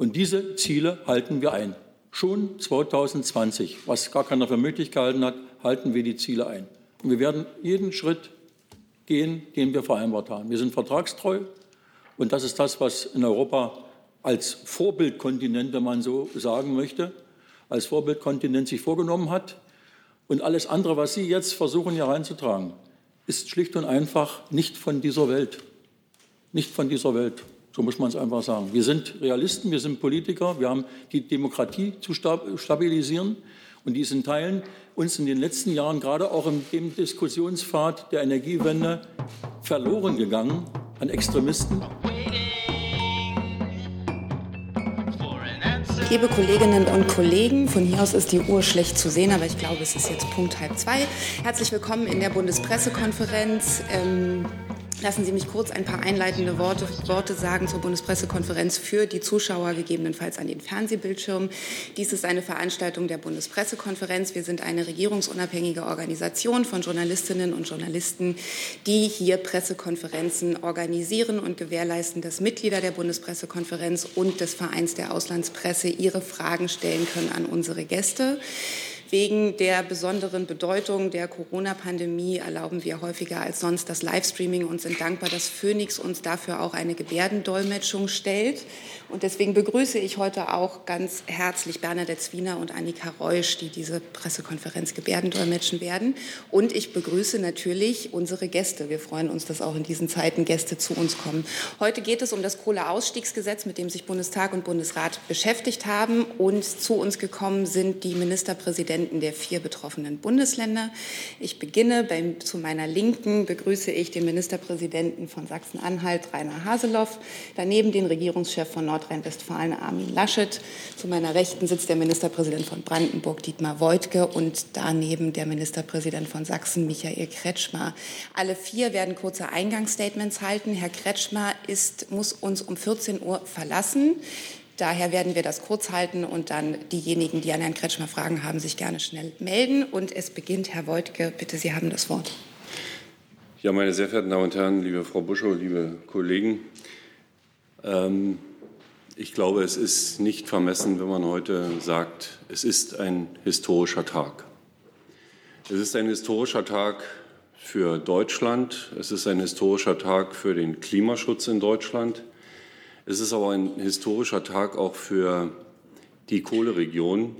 Und diese Ziele halten wir ein. Schon 2020, was gar keiner für möglich gehalten hat, halten wir die Ziele ein. Und wir werden jeden Schritt gehen, den wir vereinbart haben. Wir sind vertragstreu und das ist das, was in Europa als Vorbildkontinent, wenn man so sagen möchte, als Vorbildkontinent sich vorgenommen hat. Und alles andere, was Sie jetzt versuchen hier reinzutragen, ist schlicht und einfach nicht von dieser Welt. Nicht von dieser Welt. So muss man es einfach sagen. Wir sind Realisten, wir sind Politiker, wir haben die Demokratie zu stabilisieren und diesen Teilen uns in den letzten Jahren gerade auch in dem Diskussionspfad der Energiewende verloren gegangen an Extremisten. Liebe Kolleginnen und Kollegen, von hier aus ist die Uhr schlecht zu sehen, aber ich glaube, es ist jetzt Punkt halb zwei. Herzlich willkommen in der Bundespressekonferenz. Ähm Lassen Sie mich kurz ein paar einleitende Worte, Worte, sagen zur Bundespressekonferenz für die Zuschauer, gegebenenfalls an den Fernsehbildschirmen. Dies ist eine Veranstaltung der Bundespressekonferenz. Wir sind eine regierungsunabhängige Organisation von Journalistinnen und Journalisten, die hier Pressekonferenzen organisieren und gewährleisten, dass Mitglieder der Bundespressekonferenz und des Vereins der Auslandspresse ihre Fragen stellen können an unsere Gäste. Wegen der besonderen Bedeutung der Corona-Pandemie erlauben wir häufiger als sonst das Livestreaming und sind dankbar, dass Phoenix uns dafür auch eine Gebärdendolmetschung stellt. Und deswegen begrüße ich heute auch ganz herzlich Bernadette Zwiener und Annika Reusch, die diese Pressekonferenz Gebärdendolmetschen werden. Und ich begrüße natürlich unsere Gäste. Wir freuen uns, dass auch in diesen Zeiten Gäste zu uns kommen. Heute geht es um das Kohleausstiegsgesetz, mit dem sich Bundestag und Bundesrat beschäftigt haben. Und zu uns gekommen sind die Ministerpräsidenten der vier betroffenen Bundesländer. Ich beginne beim, zu meiner Linken begrüße ich den Ministerpräsidenten von Sachsen-Anhalt, Rainer Haseloff, daneben den Regierungschef von Nord Nordrhein-Westfalen Armin Laschet. Zu meiner Rechten sitzt der Ministerpräsident von Brandenburg, Dietmar Woidke, und daneben der Ministerpräsident von Sachsen, Michael Kretschmer. Alle vier werden kurze Eingangsstatements halten. Herr Kretschmer ist, muss uns um 14 Uhr verlassen. Daher werden wir das kurz halten und dann diejenigen, die an Herrn Kretschmer Fragen haben, sich gerne schnell melden. Und es beginnt Herr Woidke. Bitte, Sie haben das Wort. Ja, meine sehr verehrten Damen und Herren, liebe Frau Buschow, liebe Kollegen. Ähm, ich glaube, es ist nicht vermessen, wenn man heute sagt, es ist ein historischer Tag. Es ist ein historischer Tag für Deutschland. Es ist ein historischer Tag für den Klimaschutz in Deutschland. Es ist aber ein historischer Tag auch für die Kohleregion,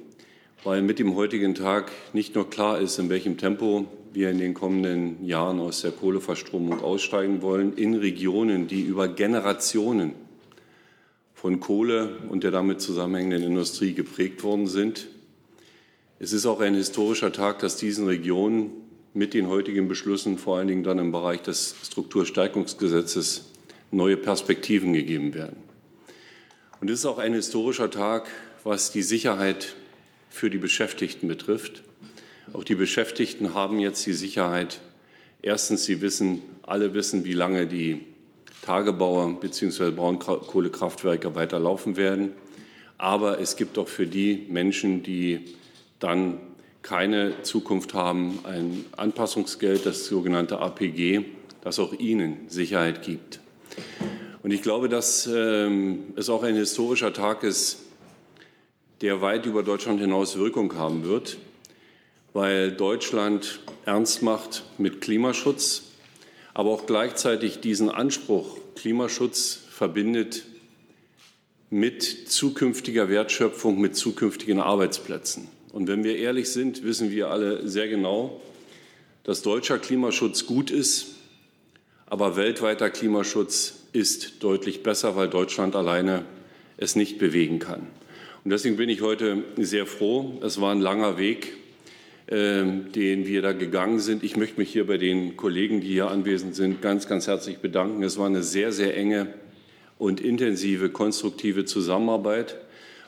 weil mit dem heutigen Tag nicht nur klar ist, in welchem Tempo wir in den kommenden Jahren aus der Kohleverstromung aussteigen wollen, in Regionen, die über Generationen von Kohle und der damit zusammenhängenden Industrie geprägt worden sind. Es ist auch ein historischer Tag, dass diesen Regionen mit den heutigen Beschlüssen, vor allen Dingen dann im Bereich des Strukturstärkungsgesetzes, neue Perspektiven gegeben werden. Und es ist auch ein historischer Tag, was die Sicherheit für die Beschäftigten betrifft. Auch die Beschäftigten haben jetzt die Sicherheit. Erstens, sie wissen, alle wissen, wie lange die Tagebauer bzw. Braunkohlekraftwerke weiterlaufen werden. Aber es gibt auch für die Menschen, die dann keine Zukunft haben, ein Anpassungsgeld, das sogenannte APG, das auch ihnen Sicherheit gibt. Und ich glaube, dass ähm, es auch ein historischer Tag ist, der weit über Deutschland hinaus Wirkung haben wird, weil Deutschland ernst macht mit Klimaschutz, aber auch gleichzeitig diesen Anspruch Klimaschutz verbindet mit zukünftiger Wertschöpfung, mit zukünftigen Arbeitsplätzen. Und wenn wir ehrlich sind, wissen wir alle sehr genau, dass deutscher Klimaschutz gut ist, aber weltweiter Klimaschutz ist deutlich besser, weil Deutschland alleine es nicht bewegen kann. Und deswegen bin ich heute sehr froh. Es war ein langer Weg, ähm, den wir da gegangen sind. Ich möchte mich hier bei den Kollegen, die hier anwesend sind, ganz, ganz herzlich bedanken. Es war eine sehr, sehr enge und intensive, konstruktive Zusammenarbeit.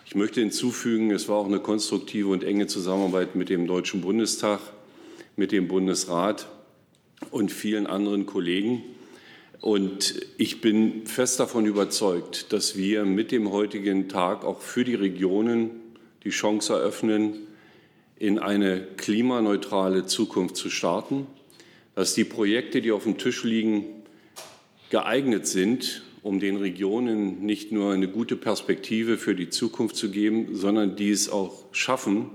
Ich möchte hinzufügen, es war auch eine konstruktive und enge Zusammenarbeit mit dem Deutschen Bundestag, mit dem Bundesrat und vielen anderen Kollegen. Und ich bin fest davon überzeugt, dass wir mit dem heutigen Tag auch für die Regionen die Chance eröffnen, in eine klimaneutrale Zukunft zu starten, dass die Projekte, die auf dem Tisch liegen, geeignet sind, um den Regionen nicht nur eine gute Perspektive für die Zukunft zu geben, sondern die es auch schaffen,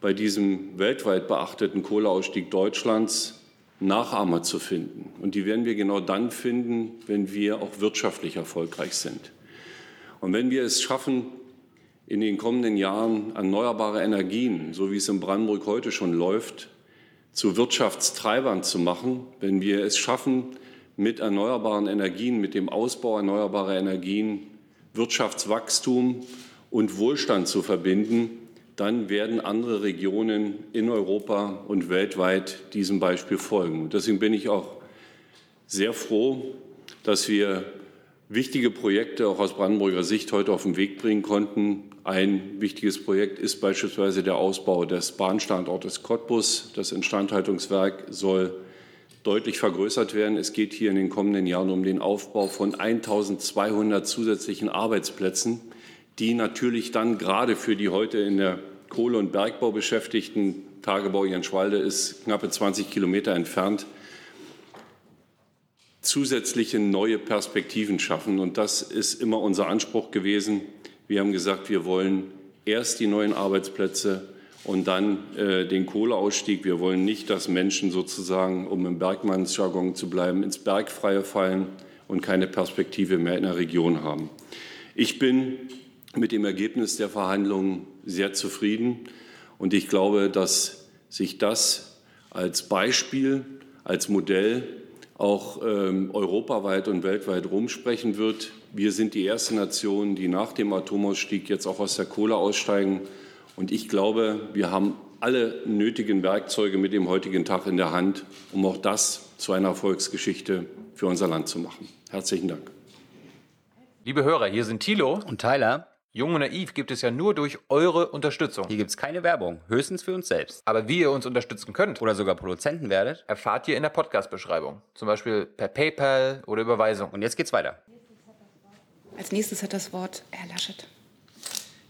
bei diesem weltweit beachteten Kohleausstieg Deutschlands Nachahmer zu finden. Und die werden wir genau dann finden, wenn wir auch wirtschaftlich erfolgreich sind. Und wenn wir es schaffen, in den kommenden Jahren erneuerbare Energien, so wie es in Brandenburg heute schon läuft, zu Wirtschaftstreibern zu machen, wenn wir es schaffen, mit erneuerbaren Energien, mit dem Ausbau erneuerbarer Energien Wirtschaftswachstum und Wohlstand zu verbinden, dann werden andere Regionen in Europa und weltweit diesem Beispiel folgen. Deswegen bin ich auch sehr froh, dass wir wichtige Projekte auch aus Brandenburger Sicht heute auf den Weg bringen konnten. Ein wichtiges Projekt ist beispielsweise der Ausbau des Bahnstandortes Cottbus. Das Instandhaltungswerk soll deutlich vergrößert werden. Es geht hier in den kommenden Jahren um den Aufbau von 1200 zusätzlichen Arbeitsplätzen, die natürlich dann gerade für die heute in der Kohle- und Bergbau beschäftigten, Tagebau Jenschwalde ist knappe 20 Kilometer entfernt, zusätzliche neue Perspektiven schaffen. Und das ist immer unser Anspruch gewesen. Wir haben gesagt, wir wollen erst die neuen Arbeitsplätze und dann äh, den Kohleausstieg. Wir wollen nicht, dass Menschen sozusagen, um im Bergmannsjargon zu bleiben, ins Bergfreie fallen und keine Perspektive mehr in der Region haben. Ich bin mit dem Ergebnis der Verhandlungen sehr zufrieden und ich glaube, dass sich das als Beispiel, als Modell auch ähm, europaweit und weltweit rumsprechen wird. Wir sind die erste Nation, die nach dem Atomausstieg jetzt auch aus der Kohle aussteigen. Und ich glaube, wir haben alle nötigen Werkzeuge mit dem heutigen Tag in der Hand, um auch das zu einer Erfolgsgeschichte für unser Land zu machen. Herzlichen Dank. Liebe Hörer, hier sind Thilo und Tyler. Jung und Naiv gibt es ja nur durch eure Unterstützung. Hier gibt es keine Werbung, höchstens für uns selbst. Aber wie ihr uns unterstützen könnt oder sogar Produzenten werdet, erfahrt ihr in der Podcast-Beschreibung. Zum Beispiel per PayPal oder Überweisung. Und jetzt geht's weiter. Als nächstes hat das Wort Herr Laschet.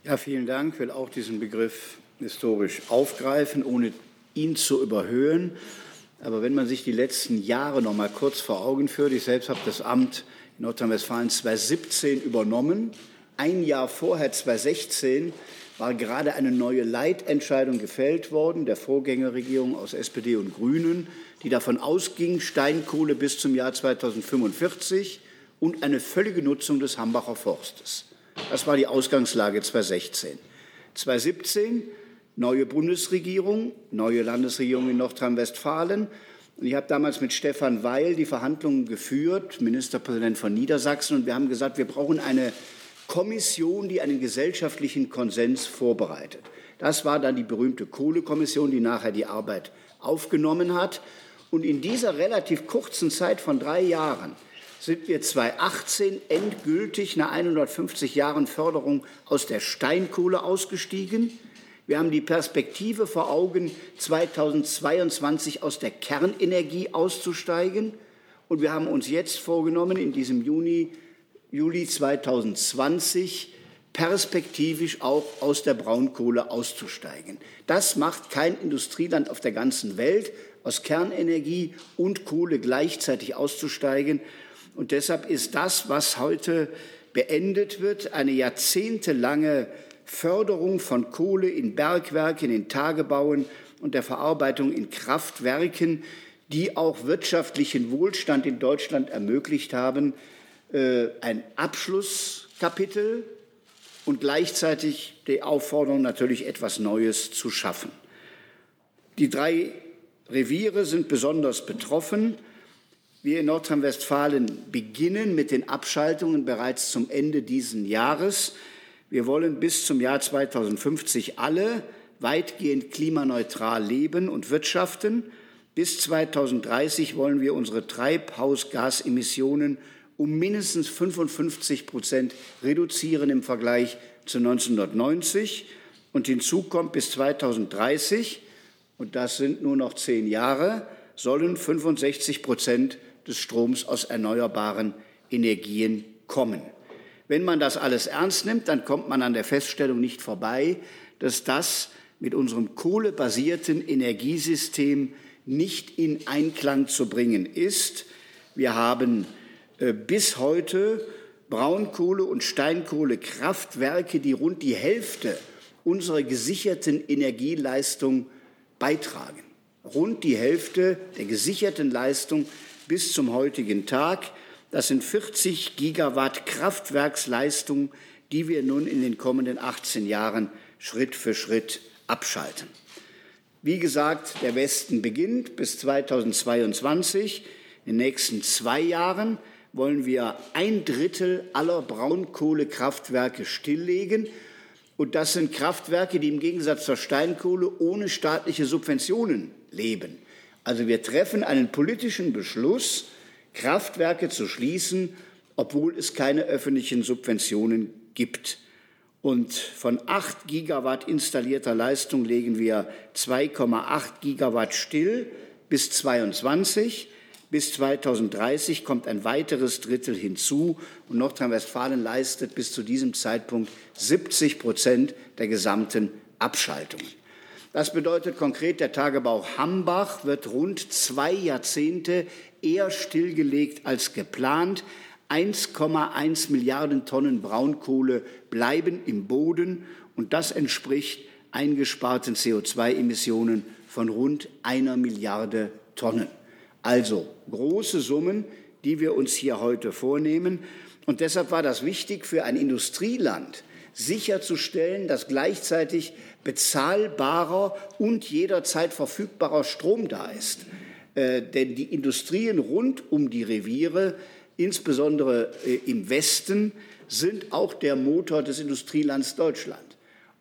Ja, vielen Dank. Ich will auch diesen Begriff historisch aufgreifen, ohne ihn zu überhöhen. Aber wenn man sich die letzten Jahre noch mal kurz vor Augen führt, ich selbst habe das Amt in Nordrhein-Westfalen 2017 übernommen ein Jahr vorher, 2016, war gerade eine neue Leitentscheidung gefällt worden der Vorgängerregierung aus SPD und Grünen, die davon ausging, Steinkohle bis zum Jahr 2045 und eine völlige Nutzung des Hambacher Forstes. Das war die Ausgangslage 2016. 2017 neue Bundesregierung, neue Landesregierung in Nordrhein-Westfalen. Und ich habe damals mit Stefan Weil die Verhandlungen geführt, Ministerpräsident von Niedersachsen, und wir haben gesagt, wir brauchen eine Kommission, die einen gesellschaftlichen Konsens vorbereitet. Das war dann die berühmte Kohlekommission, die nachher die Arbeit aufgenommen hat. Und in dieser relativ kurzen Zeit von drei Jahren sind wir 2018 endgültig nach 150 Jahren Förderung aus der Steinkohle ausgestiegen. Wir haben die Perspektive vor Augen, 2022 aus der Kernenergie auszusteigen. Und wir haben uns jetzt vorgenommen, in diesem Juni Juli 2020 perspektivisch auch aus der Braunkohle auszusteigen. Das macht kein Industrieland auf der ganzen Welt, aus Kernenergie und Kohle gleichzeitig auszusteigen. Und deshalb ist das, was heute beendet wird, eine jahrzehntelange Förderung von Kohle in Bergwerken, in Tagebauen und der Verarbeitung in Kraftwerken, die auch wirtschaftlichen Wohlstand in Deutschland ermöglicht haben, äh, ein Abschlusskapitel und gleichzeitig die Aufforderung, natürlich etwas Neues zu schaffen. Die drei Reviere sind besonders betroffen. Wir in Nordrhein-Westfalen beginnen mit den Abschaltungen bereits zum Ende dieses Jahres. Wir wollen bis zum Jahr 2050 alle weitgehend klimaneutral leben und wirtschaften. Bis 2030 wollen wir unsere Treibhausgasemissionen um mindestens 55 Prozent reduzieren im Vergleich zu 1990. Und hinzu kommt bis 2030, und das sind nur noch zehn Jahre, sollen 65 Prozent des Stroms aus erneuerbaren Energien kommen. Wenn man das alles ernst nimmt, dann kommt man an der Feststellung nicht vorbei, dass das mit unserem kohlebasierten Energiesystem nicht in Einklang zu bringen ist. Wir haben bis heute Braunkohle- und Steinkohlekraftwerke, die rund die Hälfte unserer gesicherten Energieleistung beitragen. Rund die Hälfte der gesicherten Leistung bis zum heutigen Tag. Das sind 40 Gigawatt Kraftwerksleistung, die wir nun in den kommenden 18 Jahren Schritt für Schritt abschalten. Wie gesagt, der Westen beginnt bis 2022. In den nächsten zwei Jahren wollen wir ein Drittel aller Braunkohlekraftwerke stilllegen. Und das sind Kraftwerke, die im Gegensatz zur Steinkohle ohne staatliche Subventionen leben. Also wir treffen einen politischen Beschluss, Kraftwerke zu schließen, obwohl es keine öffentlichen Subventionen gibt. Und von 8 Gigawatt installierter Leistung legen wir 2,8 Gigawatt still bis 22. Bis 2030 kommt ein weiteres Drittel hinzu und Nordrhein-Westfalen leistet bis zu diesem Zeitpunkt 70 Prozent der gesamten Abschaltungen. Das bedeutet konkret, der Tagebau Hambach wird rund zwei Jahrzehnte eher stillgelegt als geplant. 1,1 Milliarden Tonnen Braunkohle bleiben im Boden und das entspricht eingesparten CO2-Emissionen von rund einer Milliarde Tonnen. Also große Summen, die wir uns hier heute vornehmen. Und deshalb war das wichtig für ein Industrieland, sicherzustellen, dass gleichzeitig bezahlbarer und jederzeit verfügbarer Strom da ist. Äh, denn die Industrien rund um die Reviere, insbesondere äh, im Westen, sind auch der Motor des Industrielands Deutschland.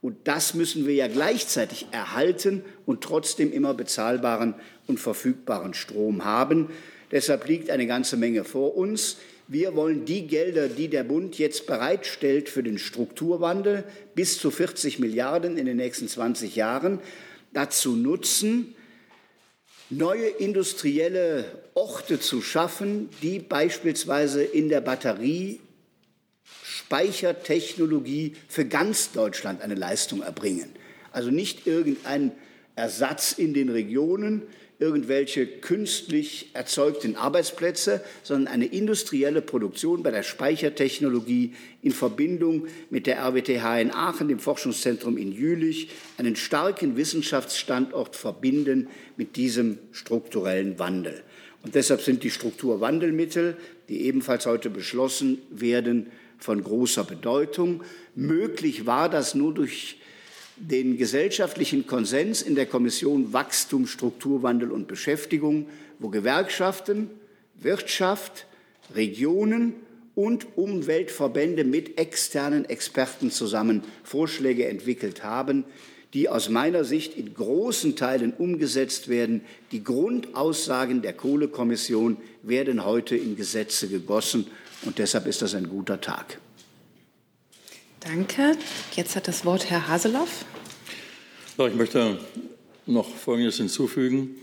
Und das müssen wir ja gleichzeitig erhalten und trotzdem immer bezahlbaren und verfügbaren Strom haben. Deshalb liegt eine ganze Menge vor uns. Wir wollen die Gelder, die der Bund jetzt bereitstellt für den Strukturwandel, bis zu 40 Milliarden in den nächsten 20 Jahren, dazu nutzen, neue industrielle Orte zu schaffen, die beispielsweise in der Batterie Speichertechnologie für ganz Deutschland eine Leistung erbringen. Also nicht irgendein Ersatz in den Regionen, irgendwelche künstlich erzeugten Arbeitsplätze, sondern eine industrielle Produktion bei der Speichertechnologie in Verbindung mit der RWTH in Aachen, dem Forschungszentrum in Jülich, einen starken Wissenschaftsstandort verbinden mit diesem strukturellen Wandel. Und deshalb sind die Strukturwandelmittel, die ebenfalls heute beschlossen werden, von großer Bedeutung. Möglich war das nur durch den gesellschaftlichen Konsens in der Kommission Wachstum, Strukturwandel und Beschäftigung, wo Gewerkschaften, Wirtschaft, Regionen und Umweltverbände mit externen Experten zusammen Vorschläge entwickelt haben, die aus meiner Sicht in großen Teilen umgesetzt werden. Die Grundaussagen der Kohlekommission werden heute in Gesetze gegossen, und deshalb ist das ein guter Tag. Danke. Jetzt hat das Wort Herr Haseloff. Ja, ich möchte noch Folgendes hinzufügen.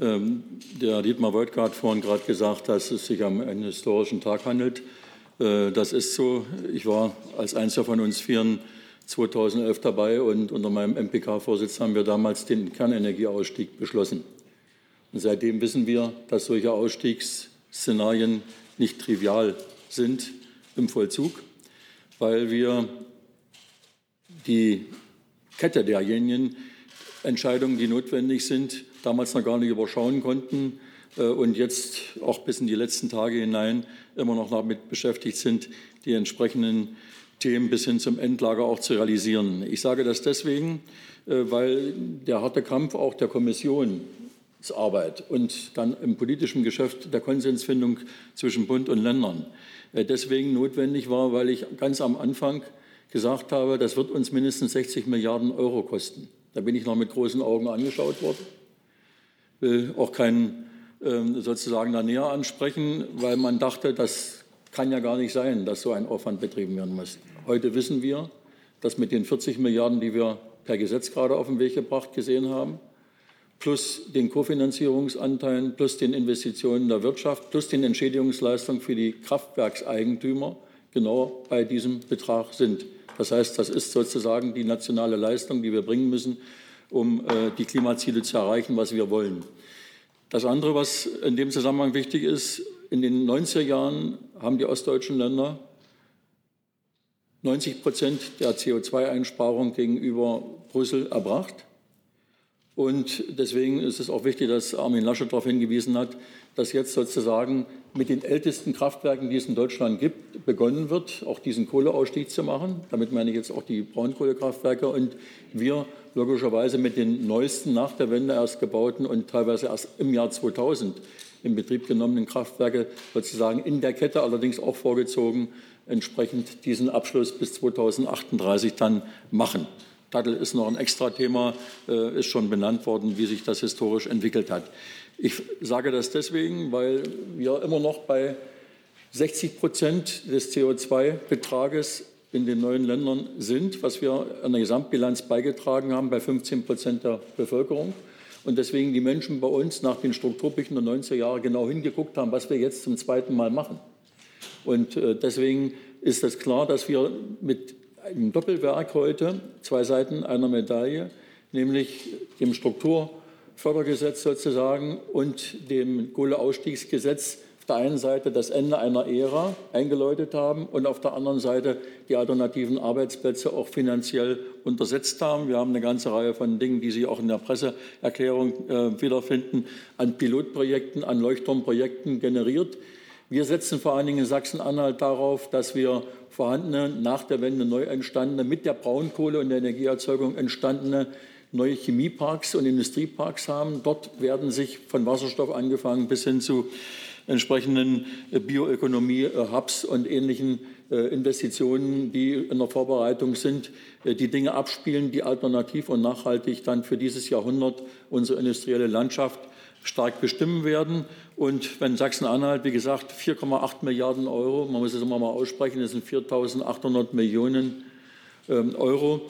Ähm, der Dietmar hat vorhin gerade gesagt, dass es sich um einen historischen Tag handelt. Äh, das ist so. Ich war als einziger von uns Vieren 2011 dabei und unter meinem MPK-Vorsitz haben wir damals den Kernenergieausstieg beschlossen. Und seitdem wissen wir, dass solche Ausstiegsszenarien nicht trivial sind im Vollzug weil wir die Kette derjenigen Entscheidungen, die notwendig sind, damals noch gar nicht überschauen konnten äh, und jetzt auch bis in die letzten Tage hinein immer noch damit beschäftigt sind, die entsprechenden Themen bis hin zum Endlager auch zu realisieren. Ich sage das deswegen, äh, weil der harte Kampf auch der Kommissionsarbeit und dann im politischen Geschäft der Konsensfindung zwischen Bund und Ländern deswegen notwendig war, weil ich ganz am Anfang gesagt habe, das wird uns mindestens 60 Milliarden Euro kosten. Da bin ich noch mit großen Augen angeschaut worden. Will auch keinen ähm, sozusagen da näher ansprechen, weil man dachte, das kann ja gar nicht sein, dass so ein Aufwand betrieben werden muss. Heute wissen wir, dass mit den 40 Milliarden, die wir per Gesetz gerade auf den Weg gebracht gesehen haben, plus den Kofinanzierungsanteilen, plus den Investitionen der Wirtschaft, plus den Entschädigungsleistungen für die Kraftwerkseigentümer genau bei diesem Betrag sind. Das heißt, das ist sozusagen die nationale Leistung, die wir bringen müssen, um äh, die Klimaziele zu erreichen, was wir wollen. Das andere, was in dem Zusammenhang wichtig ist, in den 90er Jahren haben die ostdeutschen Länder 90 Prozent der CO2-Einsparung gegenüber Brüssel erbracht. Und deswegen ist es auch wichtig, dass Armin Laschet darauf hingewiesen hat, dass jetzt sozusagen mit den ältesten Kraftwerken, die es in Deutschland gibt, begonnen wird, auch diesen Kohleausstieg zu machen. Damit meine ich jetzt auch die Braunkohlekraftwerke und wir logischerweise mit den neuesten nach der Wende erst gebauten und teilweise erst im Jahr 2000 in Betrieb genommenen Kraftwerke sozusagen in der Kette allerdings auch vorgezogen entsprechend diesen Abschluss bis 2038 dann machen. Dattel ist noch ein extra Thema, äh, ist schon benannt worden, wie sich das historisch entwickelt hat. Ich sage das deswegen, weil wir immer noch bei 60 Prozent des CO2-Betrages in den neuen Ländern sind, was wir an der Gesamtbilanz beigetragen haben, bei 15 Prozent der Bevölkerung. Und deswegen die Menschen bei uns nach den Strukturbrüchen der 90er Jahre genau hingeguckt haben, was wir jetzt zum zweiten Mal machen. Und äh, deswegen ist es klar, dass wir mit einem Doppelwerk heute, zwei Seiten einer Medaille, nämlich dem Strukturfördergesetz sozusagen und dem Kohleausstiegsgesetz auf der einen Seite das Ende einer Ära eingeläutet haben und auf der anderen Seite die alternativen Arbeitsplätze auch finanziell untersetzt haben. Wir haben eine ganze Reihe von Dingen, die Sie auch in der Presseerklärung äh, wiederfinden, an Pilotprojekten, an Leuchtturmprojekten generiert. Wir setzen vor allen Dingen in Sachsen-Anhalt darauf, dass wir vorhandene, nach der Wende neu entstandene, mit der Braunkohle und der Energieerzeugung entstandene neue Chemieparks und Industrieparks haben. Dort werden sich von Wasserstoff angefangen bis hin zu entsprechenden Bioökonomie-Hubs und ähnlichen äh, Investitionen, die in der Vorbereitung sind, äh, die Dinge abspielen, die alternativ und nachhaltig dann für dieses Jahrhundert unsere industrielle Landschaft stark bestimmen werden. Und wenn Sachsen-Anhalt, wie gesagt, 4,8 Milliarden Euro, man muss es immer mal aussprechen, das sind 4.800 Millionen ähm, Euro,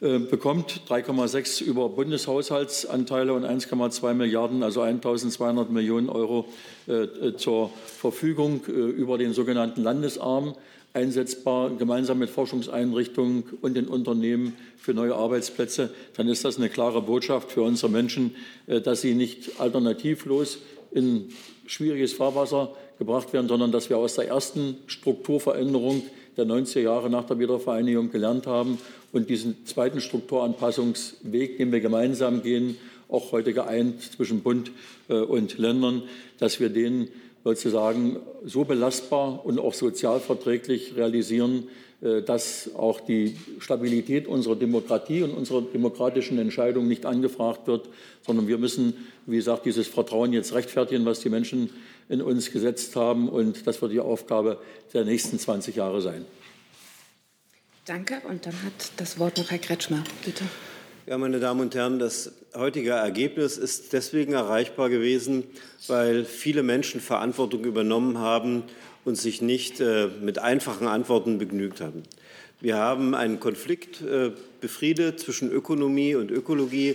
äh, bekommt 3,6 über Bundeshaushaltsanteile und 1,2 Milliarden, also 1.200 Millionen Euro äh, äh, zur Verfügung über den sogenannten Landesarm einsetzbar, gemeinsam mit Forschungseinrichtungen und den Unternehmen für neue Arbeitsplätze, dann ist das eine klare Botschaft für unsere Menschen, äh, dass sie nicht alternativlos in schwieriges Fahrwasser gebracht werden, sondern dass wir aus der ersten Strukturveränderung der 90er Jahre nach der Wiedervereinigung gelernt haben und diesen zweiten Strukturanpassungsweg, den wir gemeinsam gehen, auch heute geeint zwischen Bund äh, und Ländern, dass wir den sozusagen so belastbar und auch sozialverträglich realisieren, äh, dass auch die Stabilität unserer Demokratie und unserer demokratischen Entscheidungen nicht angefragt wird, sondern wir müssen, wie gesagt, dieses Vertrauen jetzt rechtfertigen, was die Menschen in uns gesetzt haben. Und das wird die Aufgabe der nächsten 20 Jahre sein. Danke. Und dann hat das Wort noch Herr Kretschmer. Bitte. Ja, meine Damen und Herren, das heutige Ergebnis ist deswegen erreichbar gewesen, weil viele Menschen Verantwortung übernommen haben und sich nicht äh, mit einfachen Antworten begnügt haben. Wir haben einen Konflikt äh, befriedet zwischen Ökonomie und Ökologie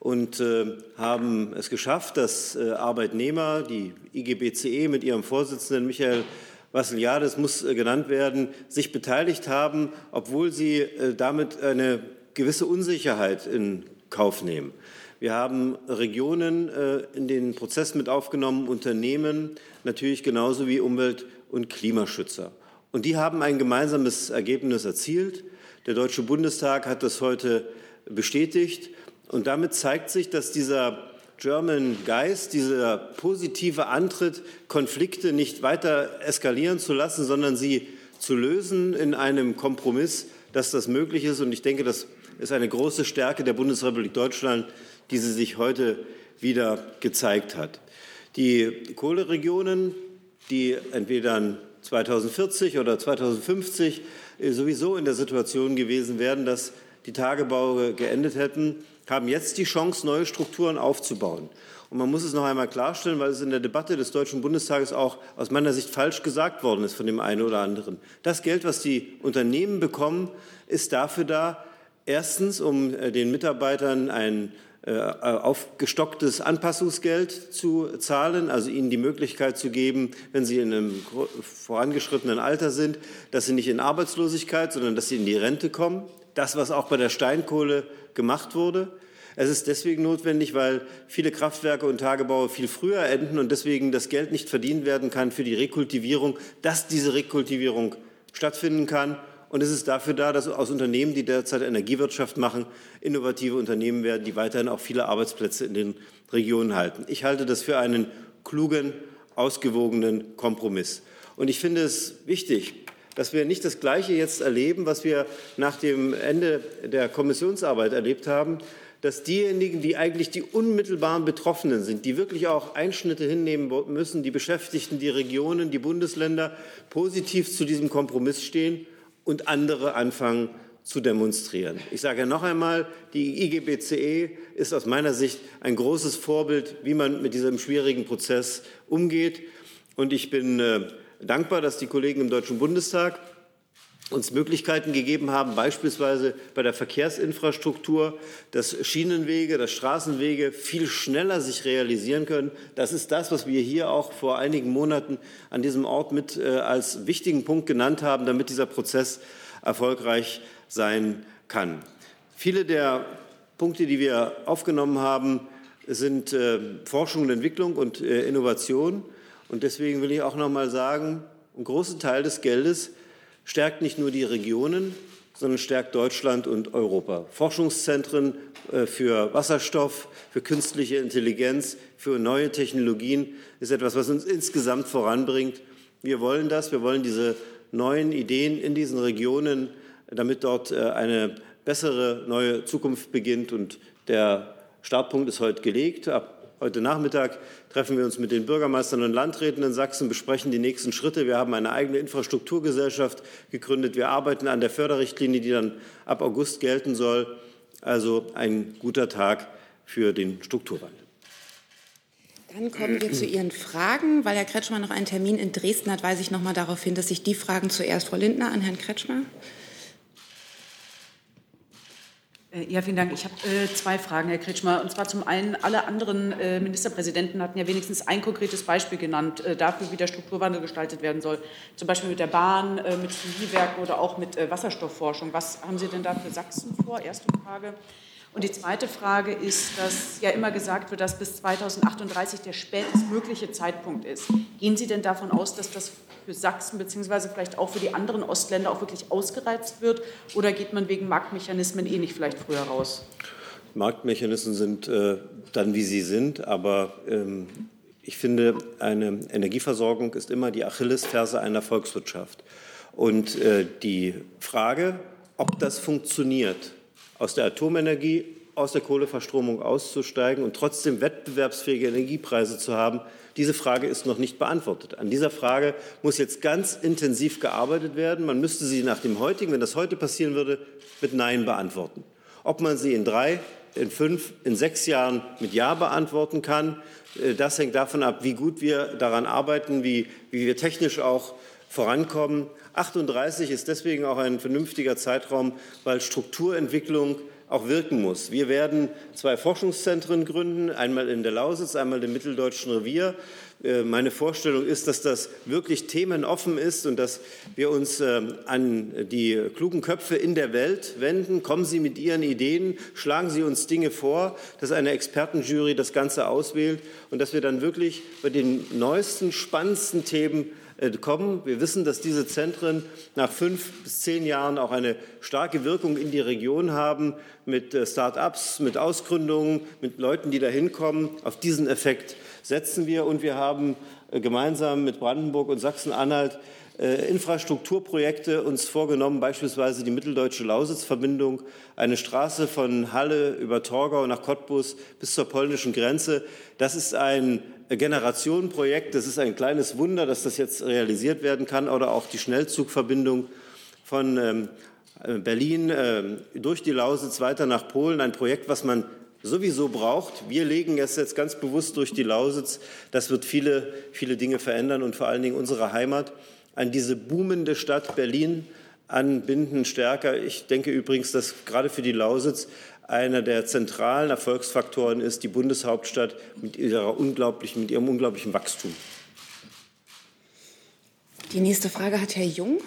und äh, haben es geschafft, dass äh, Arbeitnehmer, die IGBCE mit ihrem Vorsitzenden Michael Vassiliades muss äh, genannt werden, sich beteiligt haben, obwohl sie äh, damit eine gewisse Unsicherheit in Kauf nehmen. Wir haben Regionen äh, in den Prozess mit aufgenommen, Unternehmen natürlich genauso wie Umwelt- und Klimaschützer. Und die haben ein gemeinsames Ergebnis erzielt. Der Deutsche Bundestag hat das heute bestätigt. Und damit zeigt sich, dass dieser German Geist, dieser positive Antritt, Konflikte nicht weiter eskalieren zu lassen, sondern sie zu lösen in einem Kompromiss, dass das möglich ist. Und ich denke, das ist eine große Stärke der Bundesrepublik Deutschland, die sie sich heute wieder gezeigt hat. Die Kohleregionen, die entweder 2040 oder 2050 sowieso in der Situation gewesen wären, dass die Tagebaue geendet hätten, haben jetzt die Chance, neue Strukturen aufzubauen. Und man muss es noch einmal klarstellen, weil es in der Debatte des Deutschen Bundestages auch aus meiner Sicht falsch gesagt worden ist von dem einen oder anderen. Das Geld, was die Unternehmen bekommen, ist dafür da, Erstens, um äh, den Mitarbeitern ein äh, aufgestocktes Anpassungsgeld zu zahlen, also ihnen die Möglichkeit zu geben, wenn sie in einem vorangeschrittenen Alter sind, dass sie nicht in Arbeitslosigkeit, sondern dass sie in die Rente kommen. Das, was auch bei der Steinkohle gemacht wurde. Es ist deswegen notwendig, weil viele Kraftwerke und Tagebaue viel früher enden und deswegen das Geld nicht verdient werden kann für die Rekultivierung, dass diese Rekultivierung stattfinden kann Und es ist dafür da, dass aus Unternehmen, die derzeit Energiewirtschaft machen, innovative Unternehmen werden, die weiterhin auch viele Arbeitsplätze in den Regionen halten. Ich halte das für einen klugen, ausgewogenen Kompromiss. Und ich finde es wichtig, dass wir nicht das Gleiche jetzt erleben, was wir nach dem Ende der Kommissionsarbeit erlebt haben, dass diejenigen, die eigentlich die unmittelbaren Betroffenen sind, die wirklich auch Einschnitte hinnehmen müssen, die Beschäftigten, die Regionen, die Bundesländer, positiv zu diesem Kompromiss stehen und andere anfangen zu demonstrieren. Ich sage noch einmal, die IGBCE ist aus meiner Sicht ein großes Vorbild, wie man mit diesem schwierigen Prozess umgeht. Und ich bin äh, dankbar, dass die Kollegen im Deutschen Bundestag uns Möglichkeiten gegeben haben, beispielsweise bei der Verkehrsinfrastruktur, dass Schienenwege, dass Straßenwege viel schneller sich realisieren können. Das ist das, was wir hier auch vor einigen Monaten an diesem Ort mit äh, als wichtigen Punkt genannt haben, damit dieser Prozess erfolgreich sein kann. Viele der Punkte, die wir aufgenommen haben, sind äh, Forschung und Entwicklung und äh, Innovation. Und deswegen will ich auch noch mal sagen, ein großer Teil des Geldes stärkt nicht nur die Regionen, sondern stärkt Deutschland und Europa. Forschungszentren äh, für Wasserstoff, für künstliche Intelligenz, für neue Technologien ist etwas, was uns insgesamt voranbringt. Wir wollen das, wir wollen diese neuen Ideen in diesen Regionen, damit dort äh, eine bessere neue Zukunft beginnt. Und der Startpunkt ist heute gelegt. Ab Heute Nachmittag treffen wir uns mit den Bürgermeistern und Landräten in Sachsen, besprechen die nächsten Schritte. Wir haben eine eigene Infrastrukturgesellschaft gegründet. Wir arbeiten an der Förderrichtlinie, die dann ab August gelten soll. Also ein guter Tag für den Strukturwandel. Dann kommen wir zu Ihren Fragen. Weil Herr Kretschmer noch einen Termin in Dresden hat, weise ich noch mal darauf hin, dass sich die Fragen zuerst Frau Lindner an Herrn Kretschmer. Äh, ja, vielen Dank. Ich habe äh, zwei Fragen, Herr Kretschmer. Und zwar zum einen, alle anderen äh, Ministerpräsidenten hatten ja wenigstens ein konkretes Beispiel genannt äh, dafür, wie der Strukturwandel gestaltet werden soll. Zum Beispiel mit der Bahn, äh, mit Chemiewerken oder auch mit äh, Wasserstoffforschung. Was haben Sie denn da für Sachsen vor? Erste Frage. Und die zweite Frage ist, dass ja immer gesagt wird, dass bis 2038 der spätestmögliche Zeitpunkt ist. Gehen Sie denn davon aus, dass das für Sachsen beziehungsweise vielleicht auch für die anderen Ostländer auch wirklich ausgereizt wird? Oder geht man wegen Marktmechanismen eh nicht vielleicht früher raus? Marktmechanismen sind äh, dann, wie sie sind, aber ähm, ich finde, eine Energieversorgung ist immer die Achillesferse einer Volkswirtschaft. Und äh, die Frage, ob das funktioniert, aus der Atomenergie, aus der Kohleverstromung auszusteigen und trotzdem wettbewerbsfähige Energiepreise zu haben, diese Frage ist noch nicht beantwortet. An dieser Frage muss jetzt ganz intensiv gearbeitet werden. Man müsste sie nach dem heutigen, wenn das heute passieren würde, mit Nein beantworten. Ob man sie in drei, in fünf, in sechs Jahren mit Ja beantworten kann, äh, das hängt davon ab, wie gut wir daran arbeiten, wie, wie wir technisch auch vorankommen. 38 ist deswegen auch ein vernünftiger Zeitraum, weil Strukturentwicklung auch wirken muss. Wir werden zwei Forschungszentren gründen, einmal in der Lausitz, einmal im Mitteldeutschen Revier. Äh, meine Vorstellung ist, dass das wirklich themenoffen ist und dass wir uns ähm, an die klugen Köpfe in der Welt wenden. Kommen Sie mit Ihren Ideen, schlagen Sie uns Dinge vor, dass eine Expertenjury das Ganze auswählt und dass wir dann wirklich bei den neuesten, spannendsten Themen äh, kommen. Wir wissen, dass diese Zentren nach fünf bis zehn Jahren auch eine starke Wirkung in die Region haben, mit äh, Start-ups, mit Ausgründungen, mit Leuten, die da hinkommen. Auf diesen Effekt setzen wir und wir haben äh, gemeinsam mit Brandenburg und Sachsen-Anhalt Infrastrukturprojekte uns vorgenommen, beispielsweise die mitteldeutsche Lausitz-Verbindung, eine Straße von Halle über Torgau nach Cottbus bis zur polnischen Grenze. Das ist ein Generationenprojekt. Das ist ein kleines Wunder, dass das jetzt realisiert werden kann. Oder auch die Schnellzugverbindung von ähm, Berlin äh, durch die Lausitz weiter nach Polen. Ein Projekt, was man sowieso braucht. Wir legen es jetzt ganz bewusst durch die Lausitz. Das wird viele, viele Dinge verändern und vor allen Dingen unsere Heimat an diese boomende Stadt Berlin anbinden stärker. Ich denke übrigens, dass gerade für die Lausitz einer der zentralen Erfolgsfaktoren ist die Bundeshauptstadt mit, ihrer unglaublichen, mit ihrem unglaublichen Wachstum. Die nächste Frage hat Herr Jung.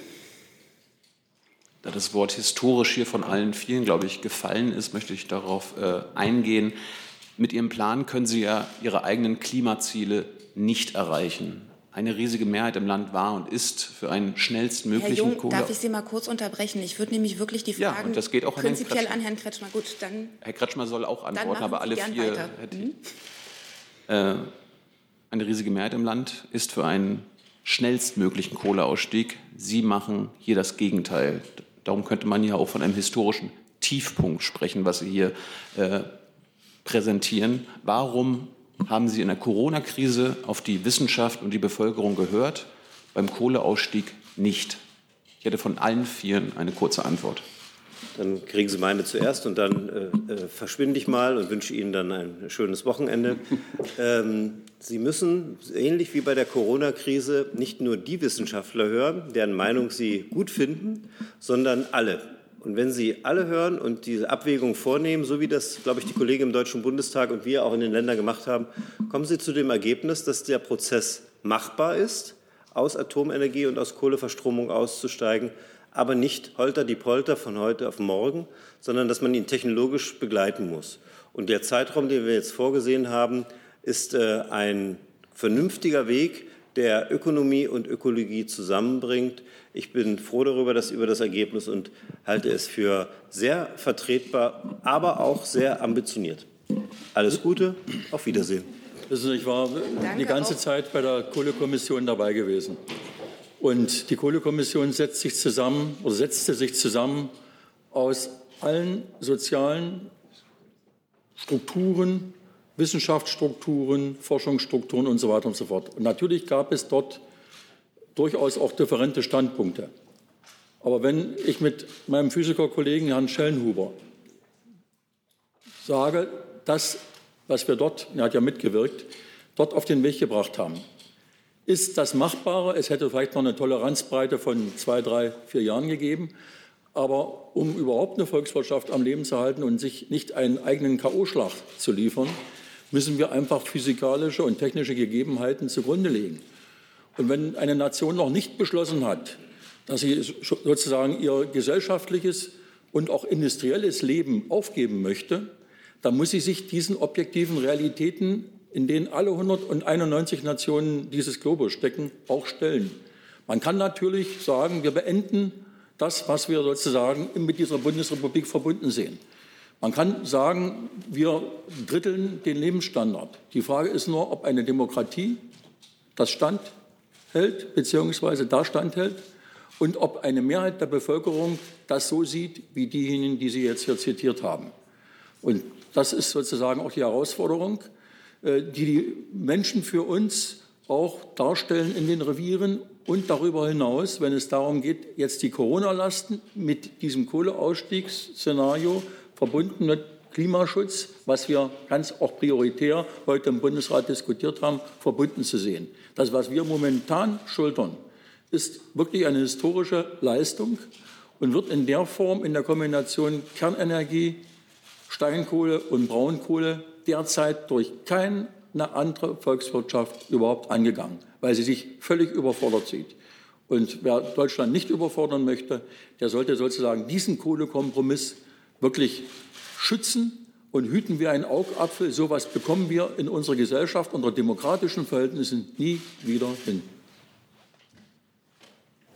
Da das Wort historisch hier von allen vielen, glaube ich, gefallen ist, möchte ich darauf äh, eingehen. Mit Ihrem Plan können Sie ja Ihre eigenen Klimaziele nicht erreichen. Eine riesige Mehrheit im Land war und ist für einen schnellstmöglichen Herr Jung, Kohle. darf ich Sie mal kurz unterbrechen? Ich würde nämlich wirklich die Ja, Fragen und das geht auch an Herrn prinzipiell Kretschmer. an Herrn Kretschmer. Gut, dann Herr Kretschmer soll auch antworten, aber alle vier. weiter. hätte- Mhm. Äh, eine riesige Mehrheit im Land ist für einen schnellstmöglichen Kohleausstieg. Sie machen hier das Gegenteil. Darum könnte man ja auch von einem historischen Tiefpunkt sprechen, was Sie hier äh, präsentieren. Warum haben Sie in der Corona-Krise auf die Wissenschaft und die Bevölkerung gehört, beim Kohleausstieg nicht? Ich hätte von allen Vieren eine kurze Antwort. Dann kriegen Sie meine zuerst und dann äh, äh, verschwinde ich mal und wünsche Ihnen dann ein schönes Wochenende. ähm, Sie müssen, ähnlich wie bei der Corona-Krise, nicht nur die Wissenschaftler hören, deren Meinung Sie gut finden, sondern alle. Und wenn Sie alle hören und diese Abwägung vornehmen, so wie das, glaube ich, die Kollegen im Deutschen Bundestag und wir auch in den Ländern gemacht haben, kommen Sie zu dem Ergebnis, dass der Prozess machbar ist, aus Atomenergie und aus Kohleverstromung auszusteigen, aber nicht holter die Polter von heute auf morgen, sondern dass man ihn technologisch begleiten muss. Und der Zeitraum, den wir jetzt vorgesehen haben, ist äh, ein vernünftiger Weg, der Ökonomie und Ökologie zusammenbringt. Ich bin froh darüber, dass über das Ergebnis und halte es für sehr vertretbar, aber auch sehr ambitioniert. Alles Gute, auf Wiedersehen. Wissen Sie, ich war die ganze Zeit bei der Kohlekommission dabei gewesen. Und die Kohlekommission setzt sich zusammen oder setzte sich zusammen aus allen sozialen Strukturen, Wissenschaftsstrukturen, Forschungsstrukturen und so weiter und so fort. Und natürlich gab es dort durchaus auch differente Standpunkte. Aber wenn ich mit meinem Physikerkollegen Herrn Schellenhuber sage, das, was wir dort, er hat ja mitgewirkt, dort auf den Weg gebracht haben, ist das Machbare. Es hätte vielleicht noch eine Toleranzbreite von zwei, drei, vier Jahren gegeben. Aber um überhaupt eine Volkswirtschaft am Leben zu halten und sich nicht einen eigenen K.O.-Schlag zu liefern, müssen wir einfach physikalische und technische Gegebenheiten zugrunde legen. Und wenn eine Nation noch nicht beschlossen hat, dass sie sozusagen ihr gesellschaftliches und auch industrielles Leben aufgeben möchte, dann muss sie sich diesen objektiven Realitäten, in denen alle 191 Nationen dieses Globus stecken, auch stellen. Man kann natürlich sagen, wir beenden das, was wir sozusagen mit dieser Bundesrepublik verbunden sehen. Man kann sagen, wir dritteln den Lebensstandard. Die Frage ist nur, ob eine Demokratie das standhält bzw. da standhält und ob eine Mehrheit der Bevölkerung das so sieht wie diejenigen, die Sie jetzt hier zitiert haben. Und das ist sozusagen auch die Herausforderung, äh, die die Menschen für uns auch darstellen in den Revieren und darüber hinaus, wenn es darum geht, jetzt die Corona-Lasten mit diesem Kohleausstiegsszenario verbunden mit Klimaschutz, was wir ganz auch prioritär heute im Bundesrat diskutiert haben, verbunden zu sehen. Das, was wir momentan schultern, ist wirklich eine historische Leistung und wird in der Form in der Kombination Kernenergie, Steinkohle und Braunkohle derzeit durch keine andere Volkswirtschaft überhaupt angegangen, weil sie sich völlig überfordert sieht. Und wer Deutschland nicht überfordern möchte, der sollte sozusagen diesen Kohlekompromiss wirklich schützen und hüten wir einen Augapfel. So etwas bekommen wir in unserer Gesellschaft unter demokratischen Verhältnissen nie wieder hin.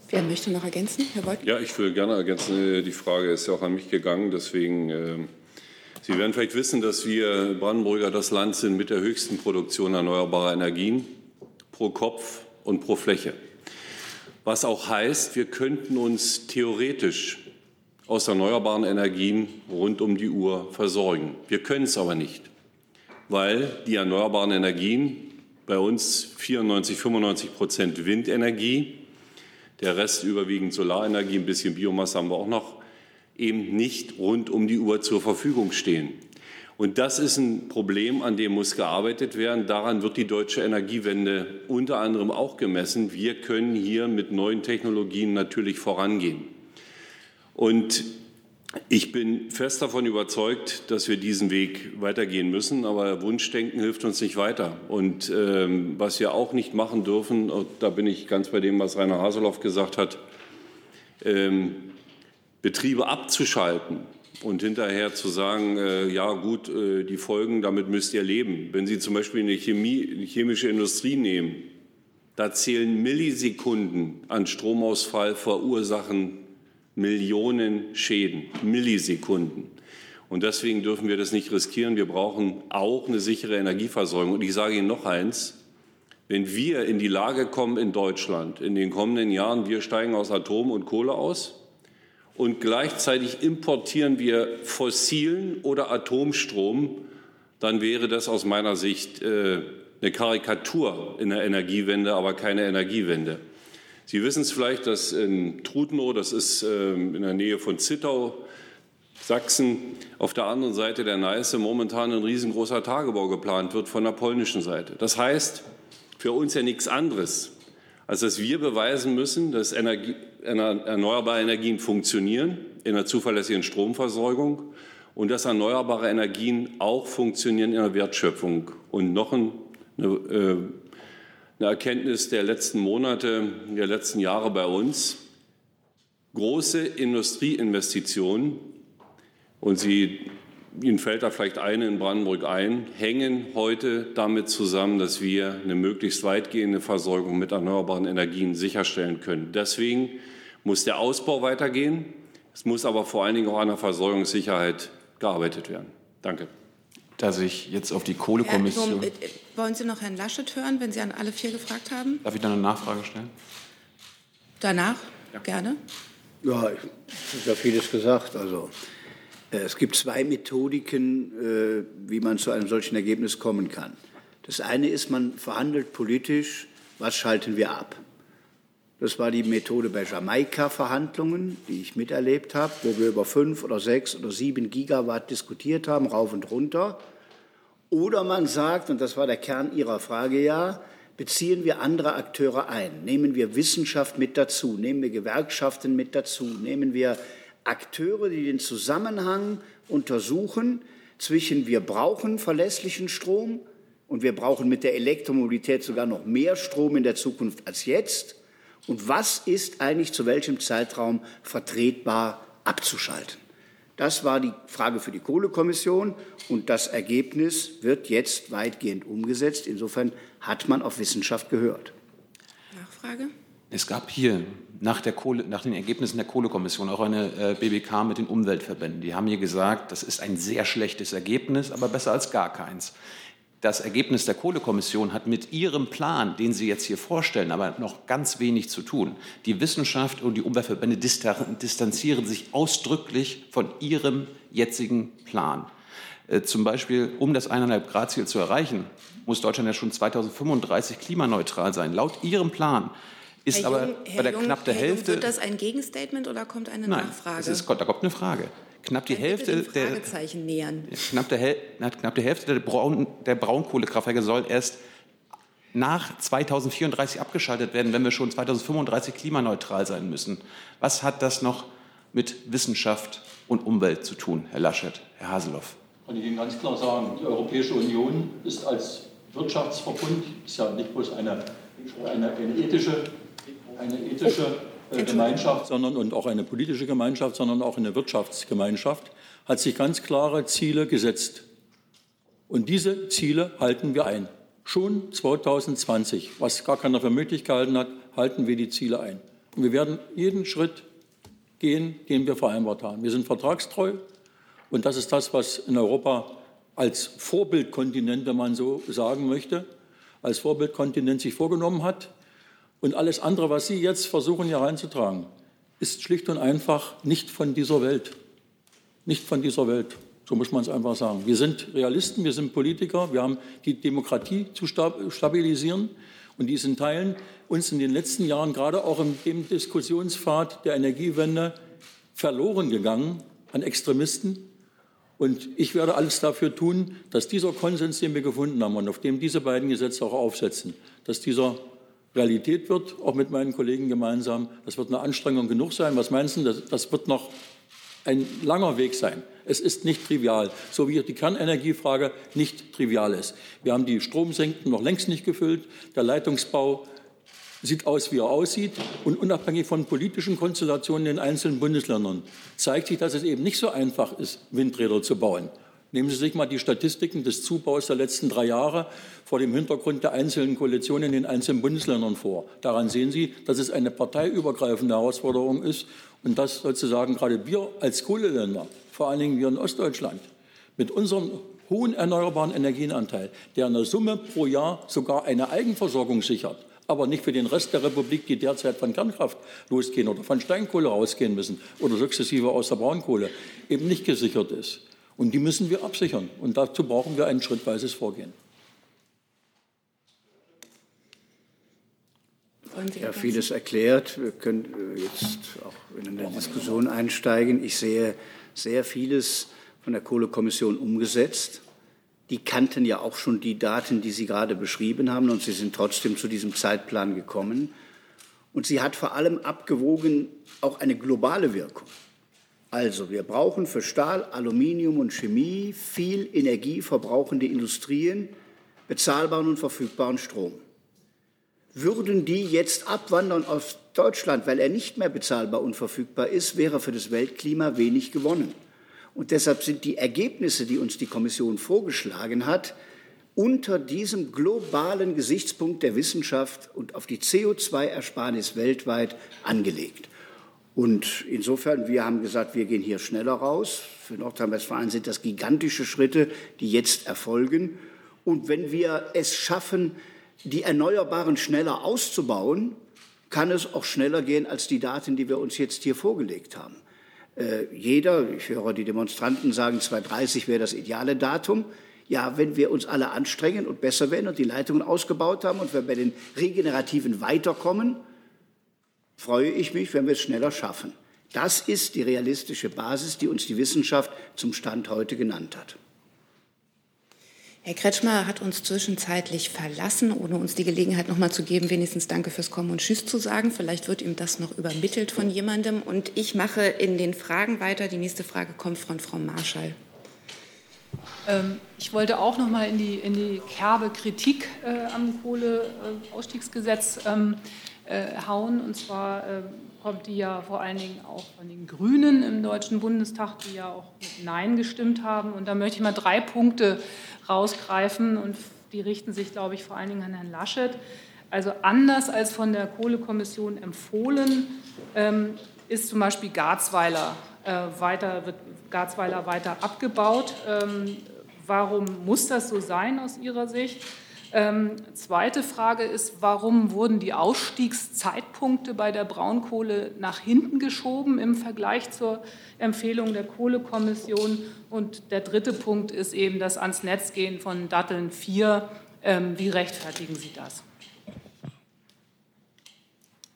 Wer möchte noch ergänzen? Herr Beuth? Ja, ich will gerne ergänzen. Die Frage ist ja auch an mich gegangen. Deswegen, äh, Sie werden vielleicht wissen, dass wir Brandenburger das Land sind mit der höchsten Produktion erneuerbarer Energien pro Kopf und pro Fläche. Was auch heißt, wir könnten uns theoretisch aus erneuerbaren Energien rund um die Uhr versorgen. Wir können es aber nicht, weil die erneuerbaren Energien bei uns 94, 95 Prozent Windenergie, der Rest überwiegend Solarenergie, ein bisschen Biomasse haben wir auch noch, eben nicht rund um die Uhr zur Verfügung stehen. Und das ist ein Problem, an dem muss gearbeitet werden. Daran wird die deutsche Energiewende unter anderem auch gemessen. Wir können hier mit neuen Technologien natürlich vorangehen. Und ich bin fest davon überzeugt, dass wir diesen Weg weitergehen müssen. Aber Wunschdenken hilft uns nicht weiter. Und ähm, was wir auch nicht machen dürfen, und da bin ich ganz bei dem, was Rainer Haseloff gesagt hat, ähm, Betriebe abzuschalten und hinterher zu sagen, äh, ja gut, äh, die Folgen, damit müsst ihr leben. Wenn Sie zum Beispiel eine, Chemie, eine chemische Industrie nehmen, Da zählen Millisekunden an Stromausfall verursachen Millionen Schäden. Millisekunden. Und deswegen dürfen wir das nicht riskieren. Wir brauchen auch eine sichere Energieversorgung. Und ich sage Ihnen noch eins. Wenn wir in die Lage kommen in Deutschland in den kommenden Jahren, wir steigen aus Atom und Kohle aus und gleichzeitig importieren wir fossilen oder Atomstrom, dann wäre das aus meiner Sicht äh, eine Karikatur in der Energiewende, aber keine Energiewende. Sie wissen es vielleicht, dass in Trudenow, das ist äh, in der Nähe von Zittau, Sachsen, auf der anderen Seite der Neiße momentan ein riesengroßer Tagebau geplant wird von der polnischen Seite. Das heißt, für uns ja nichts anderes, als dass wir beweisen müssen, dass Energie, erneuerbare Energien funktionieren in der zuverlässigen Stromversorgung und dass erneuerbare Energien auch funktionieren in der Wertschöpfung. Und noch ein, eine, äh, eine Erkenntnis der letzten Monate, der letzten Jahre bei uns. Große Industrieinvestitionen, und Sie Ihnen fällt da vielleicht eine in Brandenburg ein, hängen heute damit zusammen, dass wir eine möglichst weitgehende Versorgung mit erneuerbaren Energien sicherstellen können. Deswegen muss der Ausbau weitergehen. Es muss aber vor allen Dingen auch an der Versorgungssicherheit gearbeitet werden. Danke. Dass ich jetzt auf die Kohlekommission. Herr, wollen Sie noch Herrn Laschet hören, wenn Sie an alle vier gefragt haben? Darf ich dann eine Nachfrage stellen? Danach? Ja. Gerne. Ja, es ist ja vieles gesagt. Also äh, es gibt zwei Methodiken, äh, wie man zu einem solchen Ergebnis kommen kann. Das eine ist, man verhandelt politisch, was schalten wir ab. Das war die Methode bei Jamaika-Verhandlungen, die ich miterlebt habe, wo wir über fünf oder sechs oder sieben Gigawatt diskutiert haben, rauf und runter. Oder man sagt, und das war der Kern Ihrer Frage ja, beziehen wir andere Akteure ein, nehmen wir Wissenschaft mit dazu, nehmen wir Gewerkschaften mit dazu, nehmen wir Akteure, die den Zusammenhang untersuchen zwischen wir brauchen verlässlichen Strom und wir brauchen mit der Elektromobilität sogar noch mehr Strom in der Zukunft als jetzt und was ist eigentlich zu welchem Zeitraum vertretbar abzuschalten. Das war die Frage für die Kohlekommission und das Ergebnis wird jetzt weitgehend umgesetzt. Insofern hat man auf Wissenschaft gehört. Nachfrage? Es gab hier nach, Kohle, nach, den Ergebnissen der Kohlekommission auch eine äh, BBK mit den Umweltverbänden. Die haben hier gesagt, das ist ein sehr schlechtes Ergebnis, aber besser als gar keins. Das Ergebnis der Kohlekommission hat mit ihrem Plan, den Sie jetzt hier vorstellen, aber noch ganz wenig zu tun. Die Wissenschaft und die Umweltverbände distanzieren sich ausdrücklich von ihrem jetzigen Plan. Äh, zum Beispiel, um das 1,5 Grad Ziel zu erreichen, muss Deutschland ja schon 2035 klimaneutral sein. Laut ihrem Plan ist Herr aber Jung, bei der Jung, knapp der Herr Hälfte. Jung, wird das ein Gegenstatement oder kommt eine Nein, Nachfrage? Es ist, da kommt eine Frage. Knapp die, Hälfte der, nähern. Knapp, der, knapp die Hälfte der, Braun, der Braunkohlekraftwerke soll erst nach 2034 abgeschaltet werden, wenn wir schon 2035 klimaneutral sein müssen. Was hat das noch mit Wissenschaft und Umwelt zu tun, Herr Laschet, Herr Haseloff? Kann ich Ihnen ganz klar sagen, die Europäische Union ist als Wirtschaftsverbund, ist ja nicht bloß eine, eine, eine ethische eine ethische Gemeinschaft, sondern und auch eine politische Gemeinschaft, sondern auch eine Wirtschaftsgemeinschaft, hat sich ganz klare Ziele gesetzt. Und diese Ziele halten wir ein. Schon 2020, was gar keiner für möglich gehalten hat, halten wir die Ziele ein. Und wir werden jeden Schritt gehen, den wir vereinbart haben. Wir sind vertragstreu und das ist das, was in Europa als Vorbildkontinent, wenn man so sagen möchte, als Vorbildkontinent sich vorgenommen hat. Und alles andere, was Sie jetzt versuchen hier reinzutragen, ist schlicht und einfach nicht von dieser Welt. Nicht von dieser Welt. So muss man es einfach sagen. Wir sind Realisten, wir sind Politiker, wir haben die Demokratie zu stabilisieren und diesen Teilen uns in den letzten Jahren, gerade auch in dem Diskussionspfad der Energiewende, verloren gegangen an Extremisten. Und ich werde alles dafür tun, dass dieser Konsens, den wir gefunden haben und auf dem diese beiden Gesetze auch aufsetzen, dass dieser Realität wird, auch mit meinen Kollegen gemeinsam. Das wird eine Anstrengung genug sein. Was meinst du? Das, das wird noch ein langer Weg sein. Es ist nicht trivial, so wie die Kernenergiefrage nicht trivial ist. Wir haben die Stromsenken noch längst nicht gefüllt. Der Leitungsbau sieht aus, wie er aussieht. Und unabhängig von politischen Konstellationen in den einzelnen Bundesländern zeigt sich, dass es eben nicht so einfach ist, Windräder zu bauen. Nehmen Sie sich mal die Statistiken des Zubaus der letzten drei Jahre vor dem Hintergrund der einzelnen Koalitionen in den einzelnen Bundesländern vor. Daran sehen Sie, dass es eine parteiübergreifende Herausforderung ist und dass sozusagen gerade wir als Kohleländer, vor allen Dingen wir in Ostdeutschland, mit unserem hohen erneuerbaren Energienanteil, der in der Summe pro Jahr sogar eine Eigenversorgung sichert, aber nicht für den Rest der Republik, die derzeit von Kernkraft losgehen oder von Steinkohle rausgehen müssen oder sukzessive aus der Braunkohle, eben nicht gesichert ist. Und die müssen wir absichern. Und dazu brauchen wir ein schrittweises Vorgehen. Ja, vieles erklärt. Wir können äh, jetzt auch in eine Diskussion einsteigen. Ich sehe sehr vieles von der Kohlekommission umgesetzt. Die kannten ja auch schon die Daten, die Sie gerade beschrieben haben, und sie sind trotzdem zu diesem Zeitplan gekommen. Und sie hat vor allem abgewogen auch eine globale Wirkung. Also, wir brauchen für Stahl, Aluminium und Chemie viel energieverbrauchende Industrien, bezahlbaren und verfügbaren Strom. Würden die jetzt abwandern aus Deutschland, weil er nicht mehr bezahlbar und verfügbar ist, wäre für das Weltklima wenig gewonnen. Und deshalb sind die Ergebnisse, die uns die Kommission vorgeschlagen hat, unter diesem globalen Gesichtspunkt der Wissenschaft und auf die CO2-Ersparnis weltweit angelegt. Und insofern, wir haben gesagt, wir gehen hier schneller raus. Für Nordrhein-Westfalen sind das gigantische Schritte, die jetzt erfolgen. Und wenn wir es schaffen, die Erneuerbaren schneller auszubauen, kann es auch schneller gehen als die Daten, die wir uns jetzt hier vorgelegt haben. Äh, jeder, ich höre die Demonstranten sagen, 2030 wäre das ideale Datum. Ja, wenn wir uns alle anstrengen und besser werden und die Leitungen ausgebaut haben und wir bei den Regenerativen weiterkommen, freue ich mich, wenn wir es schneller schaffen. Das ist die realistische Basis, die uns die Wissenschaft zum Stand heute genannt hat. Herr Kretschmer hat uns zwischenzeitlich verlassen, ohne uns die Gelegenheit noch mal zu geben, wenigstens Danke fürs Kommen und Tschüss zu sagen. Vielleicht wird ihm das noch übermittelt von jemandem. Und ich mache in den Fragen weiter. Die nächste Frage kommt von Frau Marschall. Ähm, ich wollte auch noch mal in die, in die kerbe Kritik äh, am Kohleausstiegsgesetz ähm, äh, hauen. Und zwar äh, kommt die ja vor allen Dingen auch von den Grünen im Deutschen Bundestag, die ja auch mit Nein gestimmt haben. Und da möchte ich mal drei Punkte rausgreifen und die richten sich, glaube ich, vor allen Dingen an Herrn Laschet. Also anders als von der Kohlekommission empfohlen, ähm, ist zum Beispiel Garzweiler äh, weiter, wird Garzweiler weiter abgebaut. Ähm, warum muss das so sein aus Ihrer Sicht? Ähm, zweite Frage ist, warum wurden die Ausstiegszeitpunkte bei der Braunkohle nach hinten geschoben im Vergleich zur Empfehlung der Kohlekommission? Und der dritte Punkt ist eben das ans Netz gehen von Datteln 4. Ähm, wie rechtfertigen Sie das?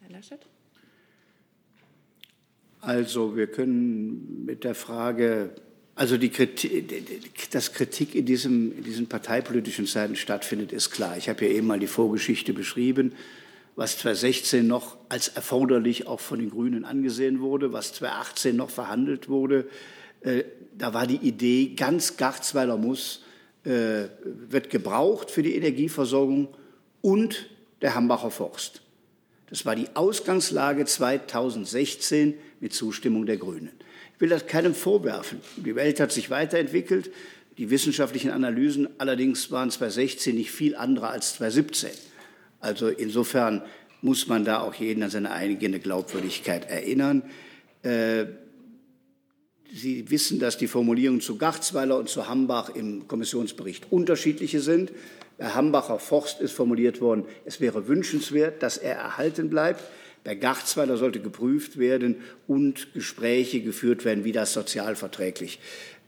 Herr Laschet? Also wir können mit der Frage also die Kritik, dass Kritik in, diesem, in diesen parteipolitischen Zeiten stattfindet, ist klar. Ich habe ja eben mal die Vorgeschichte beschrieben, was 2016 noch als erforderlich auch von den Grünen angesehen wurde, was 2018 noch verhandelt wurde. Äh, da war die Idee, ganz Garzweiler muss, äh, wird gebraucht für die Energieversorgung und der Hambacher Forst. Das war die Ausgangslage 2016 mit Zustimmung der Grünen. Ich will das keinem vorwerfen. Die Welt hat sich weiterentwickelt. Die wissenschaftlichen Analysen allerdings waren 2016 nicht viel anderer als 2017. Also insofern muss man da auch jeden an seine eigene Glaubwürdigkeit erinnern. Äh, Sie wissen, dass die Formulierungen zu Garzweiler und zu Hambach im Kommissionsbericht unterschiedliche sind. Bei Hambacher Forst ist formuliert worden, es wäre wünschenswert, dass er erhalten bleibt. Bei Garzweiler sollte geprüft werden und Gespräche geführt werden, wie das sozialverträglich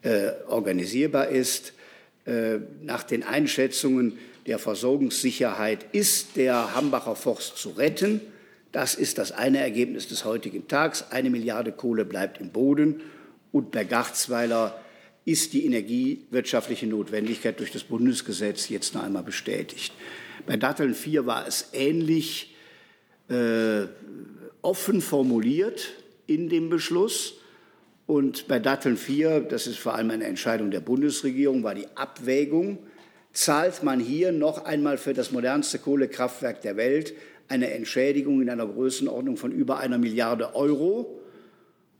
äh, organisierbar ist. Äh, nach den Einschätzungen der Versorgungssicherheit ist der Hambacher Forst zu retten. Das ist das eine Ergebnis des heutigen Tages. Eine Milliarde Kohle bleibt im Boden. Und bei Garzweiler ist die energiewirtschaftliche Notwendigkeit durch das Bundesgesetz jetzt noch einmal bestätigt. Bei Datteln 4 war es ähnlich äh, offen formuliert in dem Beschluss. Und bei Datteln 4, das ist vor allem eine Entscheidung der Bundesregierung, war die Abwägung, zahlt man hier noch einmal für das modernste Kohlekraftwerk der Welt eine Entschädigung in einer Größenordnung von über einer Milliarde Euro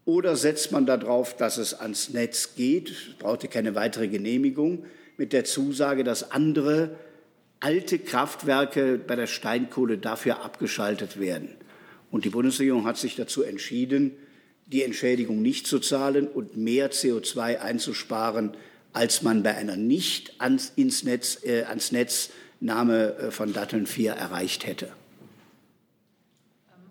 Oder setzt man darauf, dass es ans Netz geht, braucht ihr keine weitere Genehmigung, mit der Zusage, dass andere alte Kraftwerke bei der Steinkohle dafür abgeschaltet werden. Und die Bundesregierung hat sich dazu entschieden, die Entschädigung nicht zu zahlen und mehr CO2 einzusparen, als man bei einer nicht ans, ins Netz, äh, ans Netznahme äh, von Datteln 4 erreicht hätte.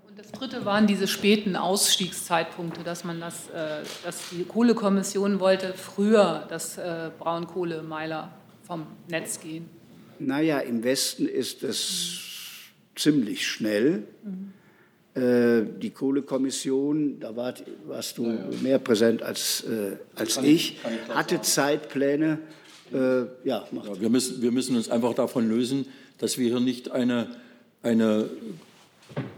Und das Dritte waren diese späten Ausstiegszeitpunkte, dass man das, äh, dass die Kohlekommission wollte früher, dass äh, Braunkohlemeiler vom Netz gehen. Naja, im Westen ist es ziemlich schnell. Mhm. Äh, die Kohlekommission, da war, warst du ja, mehr präsent als, äh, als kann ich, ich hatte sagen. Zeitpläne. Äh, ja, ja, wir, müssen, wir müssen uns einfach davon lösen, dass wir hier nicht eine, eine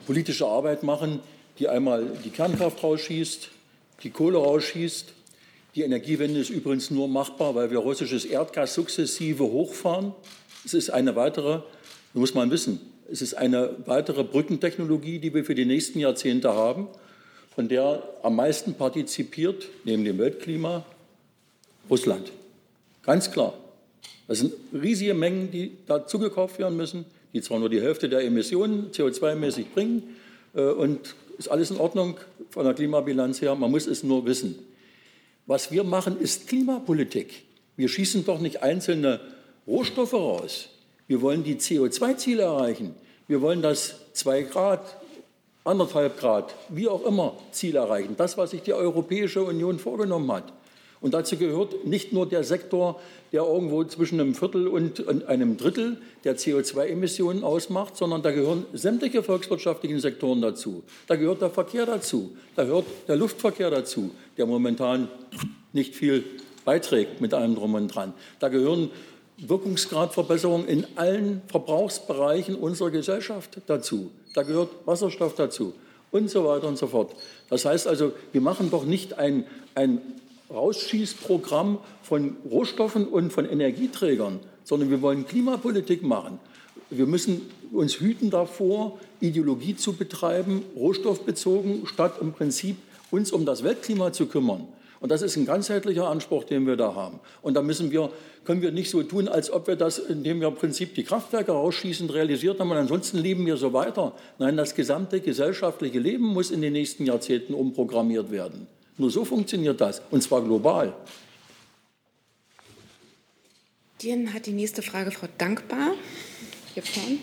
politische Arbeit machen, die einmal die Kernkraft rausschießt, die Kohle rausschießt. Die Energiewende ist übrigens nur machbar, weil wir russisches Erdgas sukzessive hochfahren. Es ist eine weitere, muss man wissen, es ist eine weitere Brückentechnologie, die wir für die nächsten Jahrzehnte haben, von der am meisten partizipiert, neben dem Weltklima, Russland. Ganz klar. Das sind riesige Mengen, die dazu gekauft werden müssen, die zwar nur die Hälfte der Emissionen CO2-mäßig bringen äh, und ist alles in Ordnung von der Klimabilanz her, man muss es nur wissen. Was wir machen, ist Klimapolitik. Wir schießen doch nicht einzelne Rohstoffe raus. Wir wollen die CO2-Ziele erreichen. Wir wollen das 2 Grad, anderthalb Grad, wie auch immer, Ziel erreichen. Das, was sich die Europäische Union vorgenommen hat. Und dazu gehört nicht nur der Sektor, der irgendwo zwischen einem Viertel und einem Drittel der CO2-Emissionen ausmacht, sondern da gehören sämtliche volkswirtschaftlichen Sektoren dazu. Da gehört der Verkehr dazu, da gehört der Luftverkehr dazu, der momentan nicht viel beiträgt mit allem drum und dran. Da gehören Wirkungsgradverbesserung in allen Verbrauchsbereichen unserer Gesellschaft dazu. Da gehört Wasserstoff dazu und so weiter und so fort. Das heißt also, wir machen doch nicht ein, ein Rausschießprogramm von Rohstoffen und von Energieträgern, sondern wir wollen Klimapolitik machen. Wir müssen uns hüten davor, Ideologie zu betreiben, rohstoffbezogen, statt im Prinzip uns um das Weltklima zu kümmern. Und das ist ein ganzheitlicher Anspruch, den wir da haben. Und da müssen wir, können wir nicht so tun, als ob wir das, indem wir im Prinzip die Kraftwerke rausschießen, realisiert haben und ansonsten leben wir so weiter. Nein, das gesamte gesellschaftliche Leben muss in den nächsten Jahrzehnten umprogrammiert werden. Nur so funktioniert das, und zwar global. Dann hat die nächste Frage Frau Dankbar. Hier vorne.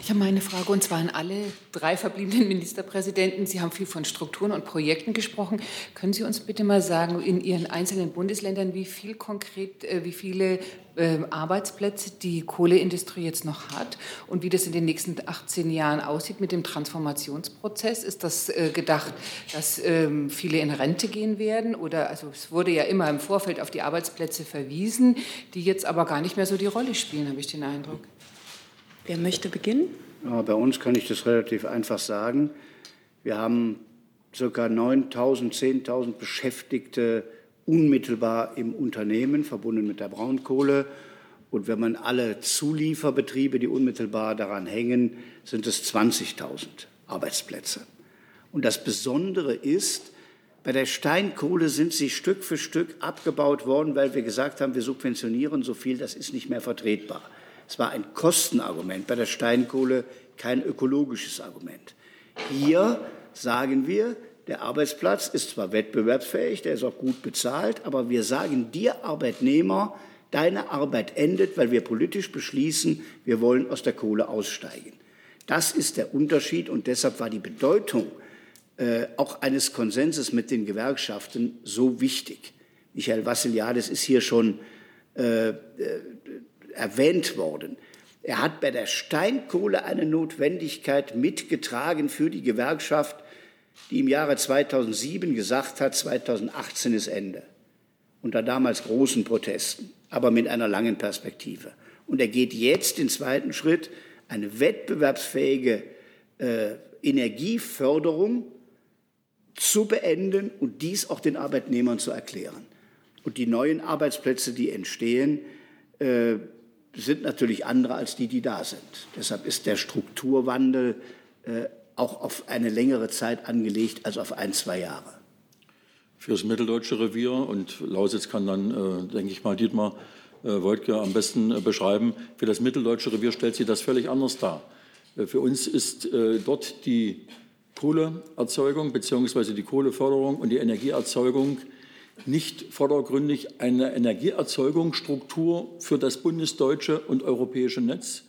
Ich habe meine Frage und zwar an alle drei verbliebenen Ministerpräsidenten. Sie haben viel von Strukturen und Projekten gesprochen. Können Sie uns bitte mal sagen, in Ihren einzelnen Bundesländern, wie viel konkret, äh, wie viele äh, Arbeitsplätze die Kohleindustrie jetzt noch hat und wie das in den nächsten 18 Jahren aussieht mit dem Transformationsprozess? Ist das äh, gedacht, dass ähm, viele in Rente gehen werden? Oder also es wurde ja immer im Vorfeld auf die Arbeitsplätze verwiesen, die jetzt aber gar nicht mehr so die Rolle spielen, habe ich den Eindruck. Wer möchte beginnen? Ja, bei uns kann ich das relativ einfach sagen. Wir haben ca. 9.000, 10.000 Beschäftigte unmittelbar im Unternehmen, verbunden mit der Braunkohle. Und wenn man alle Zulieferbetriebe, die unmittelbar daran hängen, sind es 20.000 Arbeitsplätze. Und das Besondere ist, bei der Steinkohle sind sie Stück für Stück abgebaut worden, weil wir gesagt haben, wir subventionieren so viel, das ist nicht mehr vertretbar. Es war ein Kostenargument, bei der Steinkohle kein ökologisches Argument. Hier sagen wir, der Arbeitsplatz ist zwar wettbewerbsfähig, der ist auch gut bezahlt, aber wir sagen dir Arbeitnehmer, deine Arbeit endet, weil wir politisch beschließen, wir wollen aus der Kohle aussteigen. Das ist der Unterschied und deshalb war die Bedeutung äh, auch eines Konsenses mit den Gewerkschaften so wichtig. Michael Vassiliadis ist hier schon äh, äh erwähnt worden. Er hat bei der Steinkohle eine Notwendigkeit mitgetragen für die Gewerkschaft, die im Jahre 2007 gesagt hat, 2018 ist Ende. Unter damals großen Protesten, aber mit einer langen Perspektive. Und er geht jetzt den zweiten Schritt, eine wettbewerbsfähige äh, Energieförderung zu beenden und dies auch den Arbeitnehmern zu erklären. Und die neuen Arbeitsplätze, die entstehen, äh, sind natürlich andere als die, die da sind. Deshalb ist der Strukturwandel äh, auch auf eine längere Zeit angelegt als auf ein, zwei Jahre. für das mitteldeutsche Revier. Und Lausitz kann dann, äh, denke ich mal, Dietmar äh, Woltke am besten äh, beschreiben. Für das mitteldeutsche Revier stellt sich das völlig anders dar. Äh, für uns ist äh, dort die Kohleerzeugung bzw. die Kohleförderung und die Energieerzeugung nicht vordergründig eine Energieerzeugungsstruktur für das bundesdeutsche und europäische Netz,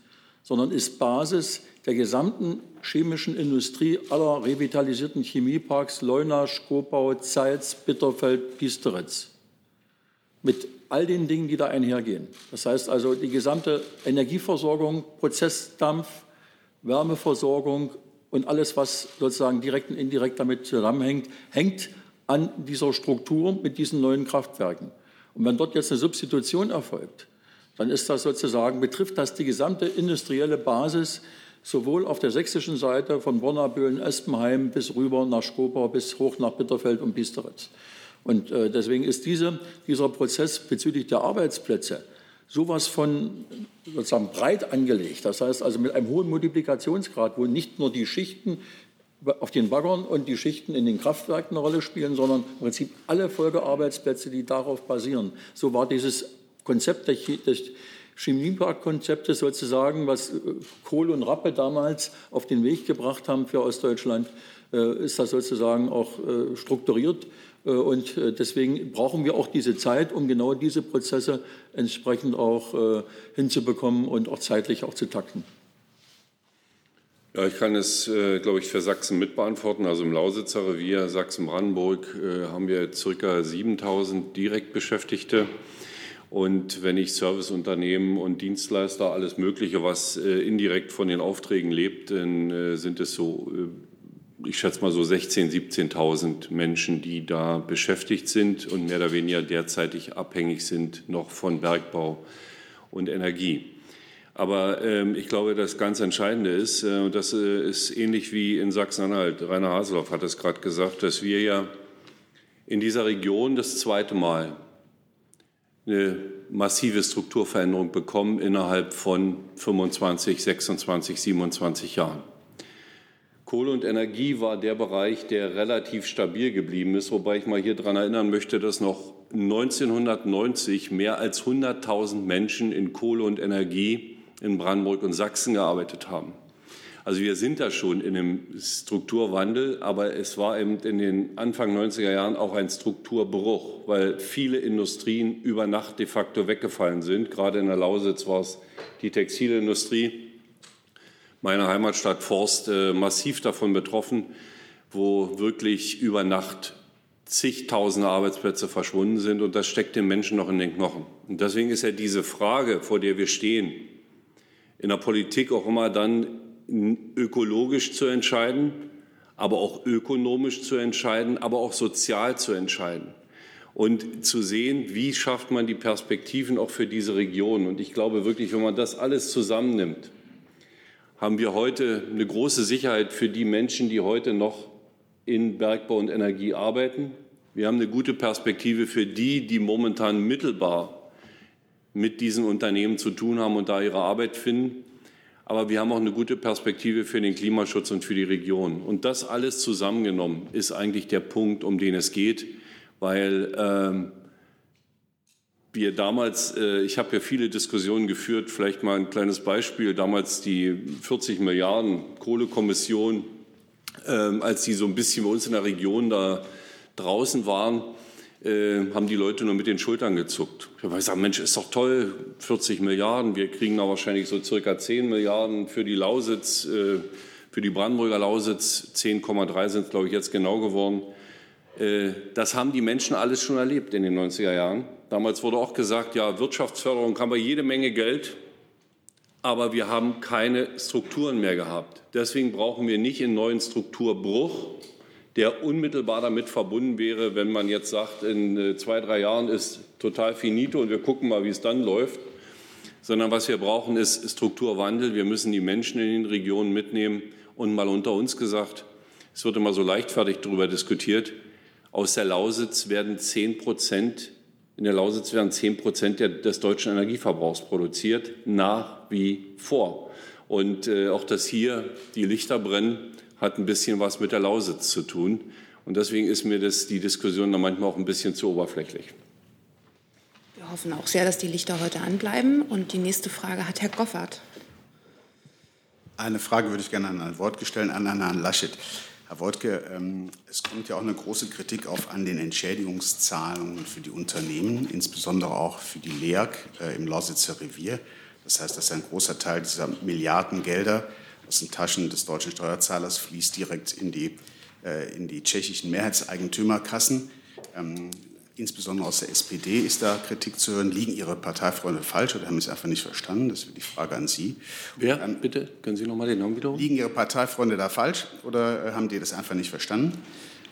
sondern ist Basis der gesamten chemischen Industrie aller revitalisierten Chemieparks Leuna, Skopau, Zeitz, Bitterfeld, Piesteritz. Mit all den Dingen, die da einhergehen. Das heißt also, die gesamte Energieversorgung, Prozessdampf, Wärmeversorgung und alles, was sozusagen direkt und indirekt damit zusammenhängt, hängt an dieser Struktur mit diesen neuen Kraftwerken. Und wenn dort jetzt eine Substitution erfolgt, dann ist das sozusagen, betrifft das die gesamte industrielle Basis, sowohl auf der sächsischen Seite von Bonnaböhlen, Espenheim bis rüber nach Skopau bis hoch nach Bitterfeld und Biesteritz. Und äh, deswegen ist diese, dieser Prozess bezüglich der Arbeitsplätze sowas von sozusagen breit angelegt. Das heißt also mit einem hohen Multiplikationsgrad, wo nicht nur die Schichten auf den Baggern und die Schichten in den Kraftwerken eine Rolle spielen, sondern im Prinzip alle Folgearbeitsplätze, die darauf basieren. So war dieses Konzept des Chemieparkkonzeptes sozusagen, was äh, Kohl und Rappe damals auf den Weg gebracht haben für Ostdeutschland, äh, ist das sozusagen auch äh, strukturiert. Und deswegen brauchen wir auch diese Zeit, um genau diese Prozesse entsprechend auch hinzubekommen und auch zeitlich auch zu takten. Ja, ich kann es, äh, glaube ich, für Sachsen mitbeantworten. Also im Lausitzer Revier Sachsen-Brandenburg äh, haben wir ca. 7000 Direktbeschäftigte. Und wenn ich Serviceunternehmen und Dienstleister, alles Mögliche, was äh, indirekt von den Aufträgen lebt, dann äh, sind es so, äh, ich schätze mal so 16.000, 17.000 Menschen, die da beschäftigt sind und mehr oder weniger derzeitig abhängig sind noch von Bergbau und Energie. Aber ähm, ich glaube, das ganz Entscheidende ist, äh, und das äh, ist ähnlich wie in Sachsen-Anhalt, Rainer Haseloff hat es gerade gesagt, dass wir ja in dieser Region das zweite Mal eine massive Strukturveränderung bekommen innerhalb von 25, 26, 27 Jahren. Kohle und Energie war der Bereich, der relativ stabil geblieben ist, wobei ich mal hier daran erinnern möchte, dass noch 1990 mehr als 100.000 Menschen in Kohle und Energie in Brandenburg und Sachsen gearbeitet haben. Also wir sind da schon in einem Strukturwandel, aber es war eben in den Anfang 90er Jahren auch ein Strukturbruch, weil viele Industrien über Nacht de facto weggefallen sind. Gerade in der Lausitz war es die Textilindustrie, meine Heimatstadt Forst, äh, massiv davon betroffen, wo wirklich über Nacht zigtausende Arbeitsplätze verschwunden sind und das steckt den Menschen noch in den Knochen. Und deswegen ist ja diese Frage, vor der wir stehen, in der Politik auch immer dann ökologisch zu entscheiden, aber auch ökonomisch zu entscheiden, aber auch sozial zu entscheiden und zu sehen, wie schafft man die Perspektiven auch für diese Region. Und ich glaube wirklich, wenn man das alles zusammennimmt, haben wir heute eine große Sicherheit für die Menschen, die heute noch in Bergbau und Energie arbeiten. Wir haben eine gute Perspektive für die, die momentan mittelbar mit diesen Unternehmen zu tun haben und da ihre Arbeit finden. Aber wir haben auch eine gute Perspektive für den Klimaschutz und für die Region. Und das alles zusammengenommen ist eigentlich der Punkt, um den es geht, weil ähm, wir damals, äh, ich habe ja viele Diskussionen geführt, vielleicht mal ein kleines Beispiel, damals die 40 Milliarden Kohlekommission, äh, als die so ein bisschen bei uns in der Region da draußen waren, äh, haben die Leute nur mit den Schultern gezuckt. Ich habe gesagt, Mensch, ist doch toll, 40 Milliarden, wir kriegen da wahrscheinlich so circa 10 Milliarden für die Lausitz, äh, für die Brandenburger Lausitz, 10,3 sind es, glaube ich, jetzt genau geworden. Äh, das haben die Menschen alles schon erlebt in den 90er Jahren. Damals wurde auch gesagt, ja, Wirtschaftsförderung haben wir jede Menge Geld, aber wir haben keine Strukturen mehr gehabt. Deswegen brauchen wir nicht einen neuen Strukturbruch, der unmittelbar damit verbunden wäre, wenn man jetzt sagt, in äh, zwei, drei Jahren ist total finito und wir gucken mal, wie es dann läuft, sondern was wir brauchen, ist Strukturwandel. Wir müssen die Menschen in den Regionen mitnehmen und mal unter uns gesagt, es wird immer so leichtfertig darüber diskutiert, aus der Lausitz werden 10 Prozent, in der Lausitz werden 10 Prozent des deutschen Energieverbrauchs produziert, nach wie vor. Und äh, auch, dass hier die Lichter brennen, hat ein bisschen was mit der Lausitz zu tun. Und deswegen ist mir das, die Diskussion dann manchmal auch ein bisschen zu oberflächlich. Wir hoffen auch sehr, dass die Lichter heute anbleiben. Und die nächste Frage hat Herr Goffert. Eine Frage würde ich gerne an Herrn Wortke stellen, an Herrn Laschet. Herr Wortke, ähm, es kommt ja auch eine große Kritik auf an den Entschädigungszahlungen für die Unternehmen, insbesondere auch für die LEAG äh, im Lausitzer Revier. Das heißt, dass ein großer Teil dieser Milliardengelder aus den Taschen des deutschen Steuerzahlers fließt direkt in die, äh, in die tschechischen Mehrheitseigentümerkassen. Ähm, insbesondere aus der SPD ist da Kritik zu hören. Liegen Ihre Parteifreunde falsch oder haben Sie es einfach nicht verstanden? Das ist die Frage an Sie. Wer? Dann, Bitte, können Sie noch mal den Namen wiederholen? Liegen Ihre Parteifreunde da falsch oder äh, haben die das einfach nicht verstanden?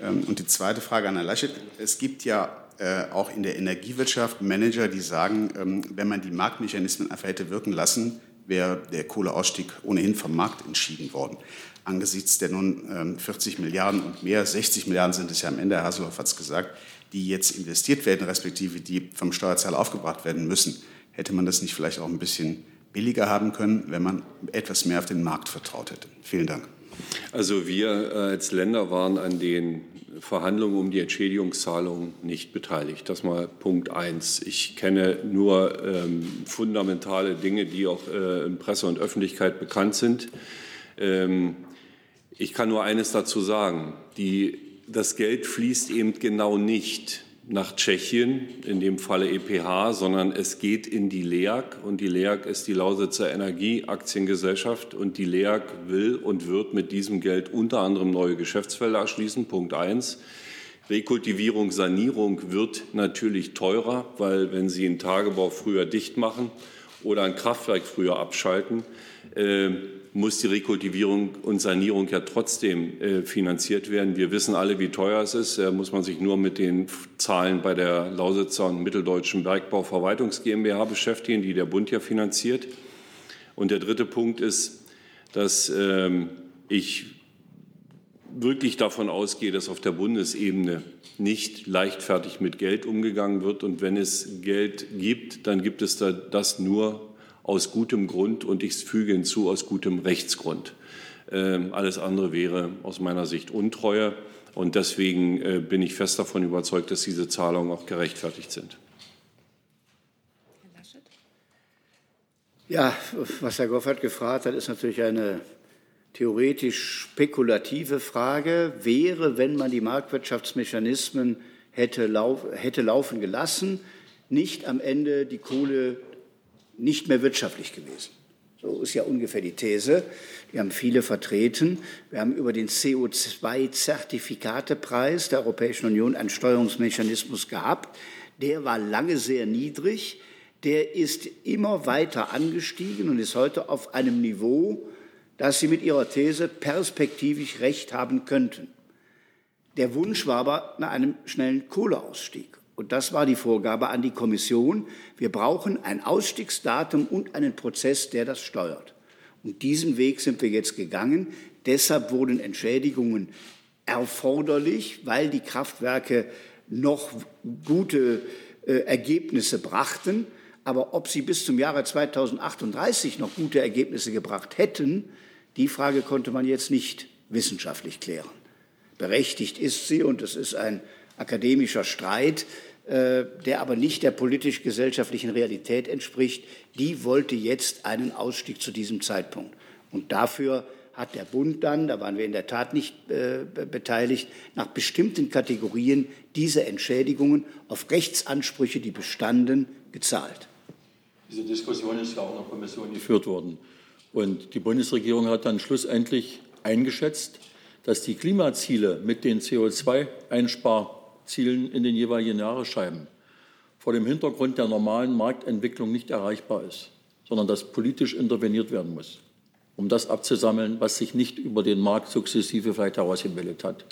Ähm, und die zweite Frage an Herrn Laschet. Es gibt ja äh, auch in der Energiewirtschaft Manager, die sagen, ähm, wenn man die Marktmechanismen einfach hätte wirken lassen, wäre der Kohleausstieg ohnehin vom Markt entschieden worden. Angesichts der nun 40 ähm, Milliarden und mehr, 60 Milliarden sind es ja am Ende, Herr Hasselhoff hat es gesagt, die jetzt investiert werden, respektive die vom Steuerzahler aufgebracht werden müssen, hätte man das nicht vielleicht auch ein bisschen billiger haben können, wenn man etwas mehr auf den Markt vertraut hätte. Vielen Dank. Also wir äh, als Länder waren an den Verhandlungen um die Entschädigungszahlung nicht beteiligt. Das mal Punkt eins. Ich kenne nur ähm, fundamentale Dinge, die auch äh, in Presse und Öffentlichkeit bekannt sind. Ähm, ich kann nur eines dazu sagen. Die das Geld fließt eben genau nicht nach Tschechien, in dem Falle EPH, sondern es geht in die LEAG und die LEAG ist die Lausitzer Energieaktiengesellschaft und die LEAG will und wird mit diesem Geld unter anderem neue Geschäftsfelder erschließen. Punkt eins. Rekultivierung, Sanierung wird natürlich teurer, weil wenn Sie einen Tagebau früher dicht machen oder ein Kraftwerk früher abschalten, äh, muss die Rekultivierung und Sanierung ja trotzdem äh, finanziert werden. Wir wissen alle, wie teuer es ist. Da muss man sich nur mit den Zahlen bei der Lausitzer und Mitteldeutschen Bergbauverwaltungs GmbH beschäftigen, die der Bund ja finanziert. Und der dritte Punkt ist, dass ähm, ich wirklich davon ausgehe, dass auf der Bundesebene nicht leichtfertig mit Geld umgegangen wird. Und wenn es Geld gibt, dann gibt es da das nur aus gutem Grund und ich füge hinzu aus gutem Rechtsgrund. Ähm, alles andere wäre aus meiner Sicht Untreue und deswegen äh, bin ich fest davon überzeugt, dass diese Zahlungen auch gerechtfertigt sind. Ja, was Herr Goffert gefragt hat, ist natürlich eine theoretisch spekulative Frage. Wäre, wenn man die Marktwirtschaftsmechanismen hätte, lauf, hätte laufen gelassen, nicht am Ende die Kohle nicht mehr wirtschaftlich gewesen. So ist ja ungefähr die These. Die haben viele vertreten. Wir haben über den CO2-Zertifikatepreis der Europäischen Union einen Steuerungsmechanismus gehabt. Der war lange sehr niedrig. Der ist immer weiter angestiegen und ist heute auf einem Niveau, dass Sie mit Ihrer These perspektivisch recht haben könnten. Der Wunsch war aber nach einem schnellen Kohleausstieg. Und das war die Vorgabe an die Kommission. Wir brauchen ein Ausstiegsdatum und einen Prozess, der das steuert. Und diesen Weg sind wir jetzt gegangen. Deshalb wurden Entschädigungen erforderlich, weil die Kraftwerke noch gute äh, Ergebnisse brachten. Aber ob sie bis zum Jahre 2038 noch gute Ergebnisse gebracht hätten, die Frage konnte man jetzt nicht wissenschaftlich klären. Berechtigt ist sie, und es ist ein akademischer Streit, äh, der aber nicht der politisch-gesellschaftlichen Realität entspricht, die wollte jetzt einen Ausstieg zu diesem Zeitpunkt. Und dafür hat der Bund dann, da waren wir in der Tat nicht äh, beteiligt, nach bestimmten Kategorien diese Entschädigungen auf Rechtsansprüche, die bestanden, gezahlt. Diese Diskussion ist ja auch in der Kommission geführt worden. Und die Bundesregierung hat dann schlussendlich eingeschätzt, dass die Klimaziele mit den CO2-Einsparungen Zielen in den jeweiligen Jahresscheiben vor dem Hintergrund der normalen Marktentwicklung nicht erreichbar ist, sondern dass politisch interveniert werden muss, um das abzusammeln, was sich nicht über den Markt sukzessive vielleicht herausgebildet hat.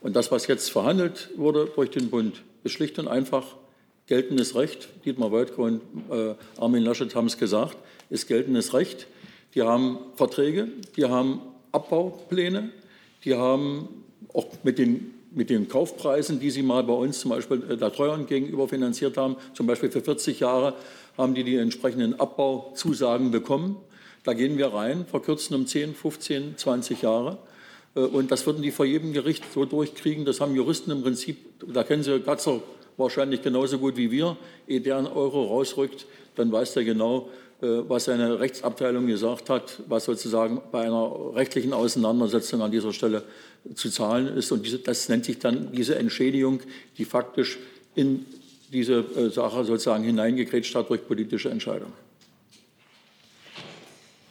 Und das, was jetzt verhandelt wurde durch den Bund, ist schlicht und einfach geltendes Recht. Dietmar Woidke und äh, Armin Laschet haben es gesagt, ist geltendes Recht. Die haben Verträge, die haben Abbaupläne, die haben auch mit den mit den Kaufpreisen, die Sie mal bei uns zum Beispiel äh, der Treuhand gegenüber finanziert haben, zum Beispiel für 40 Jahre, haben die die entsprechenden Abbauzusagen bekommen. Da gehen wir rein, verkürzen um 10, 15, 20 Jahre. Äh, und das würden die vor jedem Gericht so durchkriegen. Das haben Juristen im Prinzip, da kennen Sie Gatzer wahrscheinlich genauso gut wie wir. Ehe der einen Euro rausrückt, dann weiß der genau, was seine Rechtsabteilung gesagt hat, was sozusagen bei einer rechtlichen Auseinandersetzung an dieser Stelle zu zahlen ist. Und diese, das nennt sich dann diese Entschädigung, die faktisch in diese äh, Sache sozusagen hineingekrätscht hat durch politische Entscheidungen.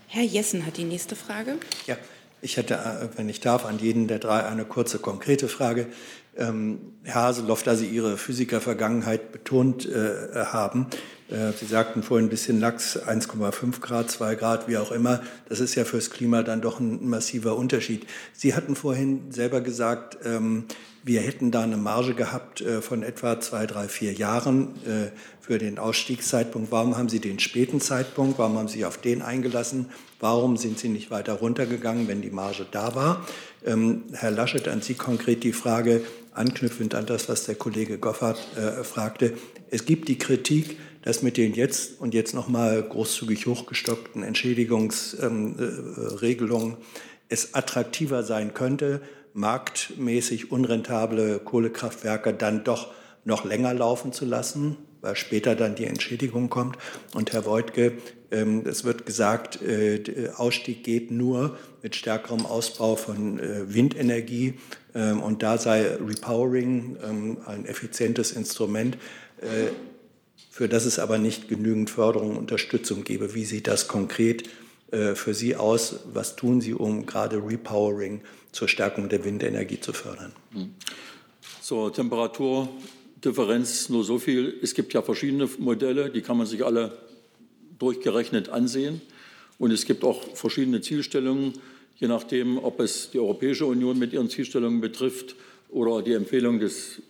Herr Jessen hat die nächste Frage. Ja, ich hätte, äh, wenn ich darf, an jeden der drei eine kurze, konkrete Frage. Ähm, Herr Haseloff, da Sie Ihre Physiker-Vergangenheit betont äh, haben, äh, Sie sagten vorhin ein bisschen lax, 1,5 Grad, 2 Grad, wie auch immer. Das ist ja fürs Klima dann doch ein massiver Unterschied. Sie hatten vorhin selber gesagt, ähm, wir hätten da eine Marge gehabt äh, von etwa zwei, drei, vier Jahren äh, für den Ausstiegszeitpunkt. Warum haben Sie den späten Zeitpunkt? Warum haben Sie auf den eingelassen? Warum sind Sie nicht weiter runtergegangen, wenn die Marge da war? Ähm, Herr Laschet, an Sie konkret die Frage, anknüpfend an das, was der Kollege Goffert äh, fragte. Es gibt die Kritik, dass mit den jetzt und jetzt nochmal großzügig hochgestockten Entschädigungsregelungen ähm, äh, es attraktiver sein könnte, marktmäßig unrentable Kohlekraftwerke dann doch noch länger laufen zu lassen, weil später dann die Entschädigung kommt. Und Herr Woidke, ähm, es wird gesagt, äh, Ausstieg geht nur mit stärkerem Ausbau von äh, Windenergie. Ähm, und da sei Repowering ein effizientes Instrument, äh, für das es aber nicht genügend Förderung und Unterstützung gebe. Wie sieht das konkret für Sie aus? Was tun Sie, um gerade Repowering zur Stärkung der Windenergie zu fördern? Hm. Zur Temperaturdifferenz nur so viel. Es gibt ja verschiedene Modelle, die kann man sich alle durchgerechnet ansehen. Und es gibt auch verschiedene Zielstellungen, je nachdem, ob es die Europäische Union mit ihren Zielstellungen betrifft oder die Empfehlung des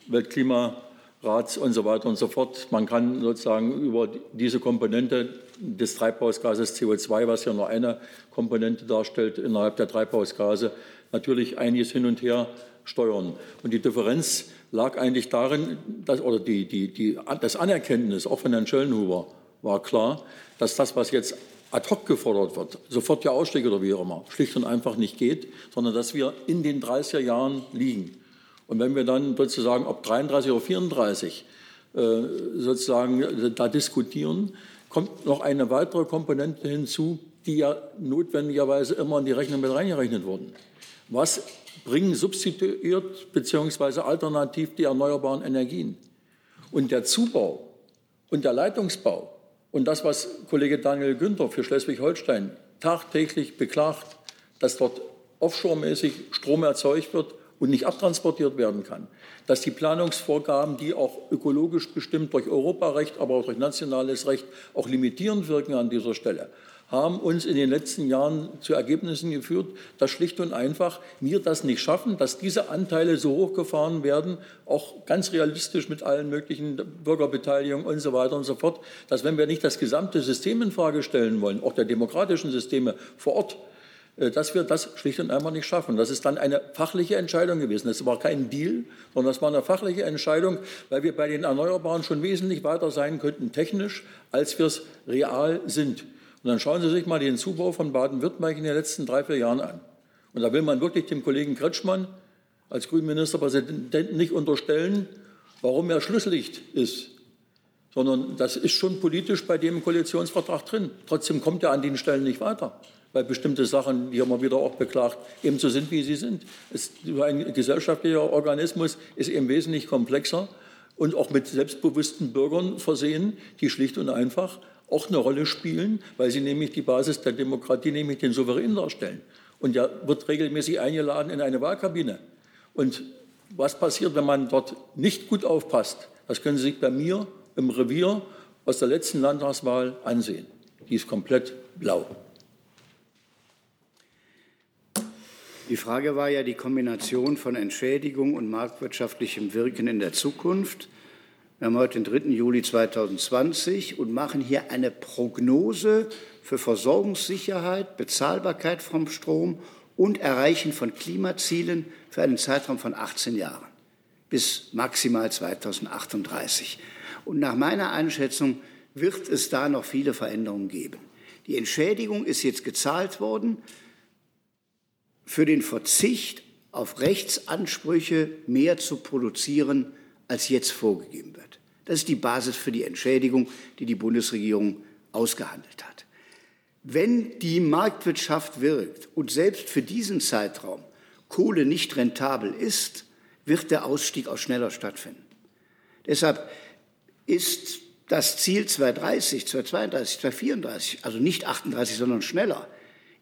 Weltklimarats und so weiter und so fort. Man kann sozusagen über diese Komponente des Treibhausgases CO2, was ja nur eine Komponente darstellt, innerhalb der Treibhausgase natürlich einiges hin und her steuern. Und die Differenz lag eigentlich darin, dass, oder die, die, die, das Anerkenntnis auch von Herrn Schöllenhuber war klar, dass das, was jetzt ad hoc gefordert wird, sofort der Ausstieg oder wie auch immer, schlicht und einfach nicht geht, sondern dass wir in den 30er Jahren liegen. Und wenn wir dann sozusagen ob 33 oder 34 äh, sozusagen da diskutieren, kommt noch eine weitere Komponente hinzu, die ja notwendigerweise immer in die Rechnung mit reingerechnet wurden. Was bringen substituiert bzw. alternativ die erneuerbaren Energien? Und der Zubau und der Leitungsbau und das, was Kollege Daniel Günther für Schleswig-Holstein tagtäglich beklagt, dass dort offshore-mäßig Strom erzeugt wird und nicht abtransportiert werden kann, dass die Planungsvorgaben, die auch ökologisch bestimmt durch Europarecht, aber auch durch nationales Recht auch limitierend wirken an dieser Stelle, haben uns in den letzten Jahren zu Ergebnissen geführt, dass schlicht und einfach wir das nicht schaffen, dass diese Anteile so hochgefahren werden, auch ganz realistisch mit allen möglichen Bürgerbeteiligungen und so weiter und so fort, dass wenn wir nicht das gesamte System in Frage stellen wollen, auch der demokratischen Systeme vor Ort, dass wir das schlicht und einfach nicht schaffen. Das ist dann eine fachliche Entscheidung gewesen. Das war kein Deal, sondern das war eine fachliche Entscheidung, weil wir bei den Erneuerbaren schon wesentlich weiter sein könnten technisch, als wir es real sind. Und dann schauen Sie sich mal den Zubau von Baden-Württemberg in den letzten drei, vier Jahren an. Und da will man wirklich dem Kollegen Kretschmann als grünen Ministerpräsidenten nicht unterstellen, warum er Schlusslicht ist, sondern das ist schon politisch bei dem Koalitionsvertrag drin. Trotzdem kommt er an den Stellen nicht weiter, weil bestimmte Sachen, die haben wir wieder auch beklagt, eben so sind, wie sie sind. Es, ein gesellschaftlicher Organismus ist eben wesentlich komplexer und auch mit selbstbewussten Bürgern versehen, die schlicht und einfach auch eine Rolle spielen, weil sie nämlich die Basis der Demokratie, nämlich den Souverän darstellen. Und er wird regelmäßig eingeladen in eine Wahlkabine. Und was passiert, wenn man dort nicht gut aufpasst? Das können Sie sich bei mir im Revier aus der letzten Landtagswahl ansehen. Die ist komplett blau. Die Frage war ja die Kombination von Entschädigung und marktwirtschaftlichem Wirken in der Zukunft. Wir haben heute den 3. Juli 2020 und machen hier eine Prognose für Versorgungssicherheit, Bezahlbarkeit vom Strom und Erreichen von Klimazielen für einen Zeitraum von 18 Jahren bis maximal 2038. Und nach meiner Einschätzung wird es da noch viele Veränderungen geben. Die Entschädigung ist jetzt gezahlt worden für den Verzicht auf Rechtsansprüche mehr zu produzieren, als jetzt vorgegeben wird. Das ist die Basis für die Entschädigung, die die Bundesregierung ausgehandelt hat. Wenn die Marktwirtschaft wirkt und selbst für diesen Zeitraum Kohle nicht rentabel ist, wird der Ausstieg auch schneller stattfinden. Deshalb ist das Ziel 2030, 2032, 2034, also nicht 38, sondern schneller,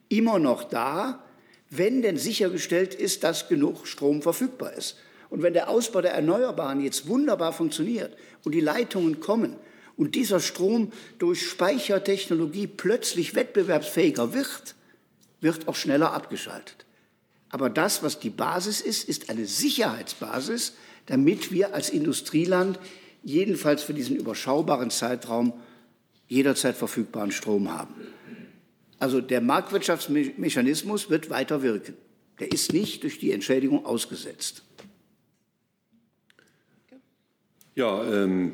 immer noch da, wenn denn sichergestellt ist, dass genug Strom verfügbar ist. Und wenn der Ausbau der Erneuerbaren jetzt wunderbar funktioniert und die Leitungen kommen und dieser Strom durch Speichertechnologie plötzlich wettbewerbsfähiger wird, wird auch schneller abgeschaltet. Aber das, was die Basis ist, ist eine Sicherheitsbasis, damit wir als Industrieland jedenfalls für diesen überschaubaren Zeitraum jederzeit verfügbaren Strom haben. Also der Marktwirtschaftsmechanismus wird weiter wirken. Der ist nicht durch die Entschädigung ausgesetzt. Ja, ähm,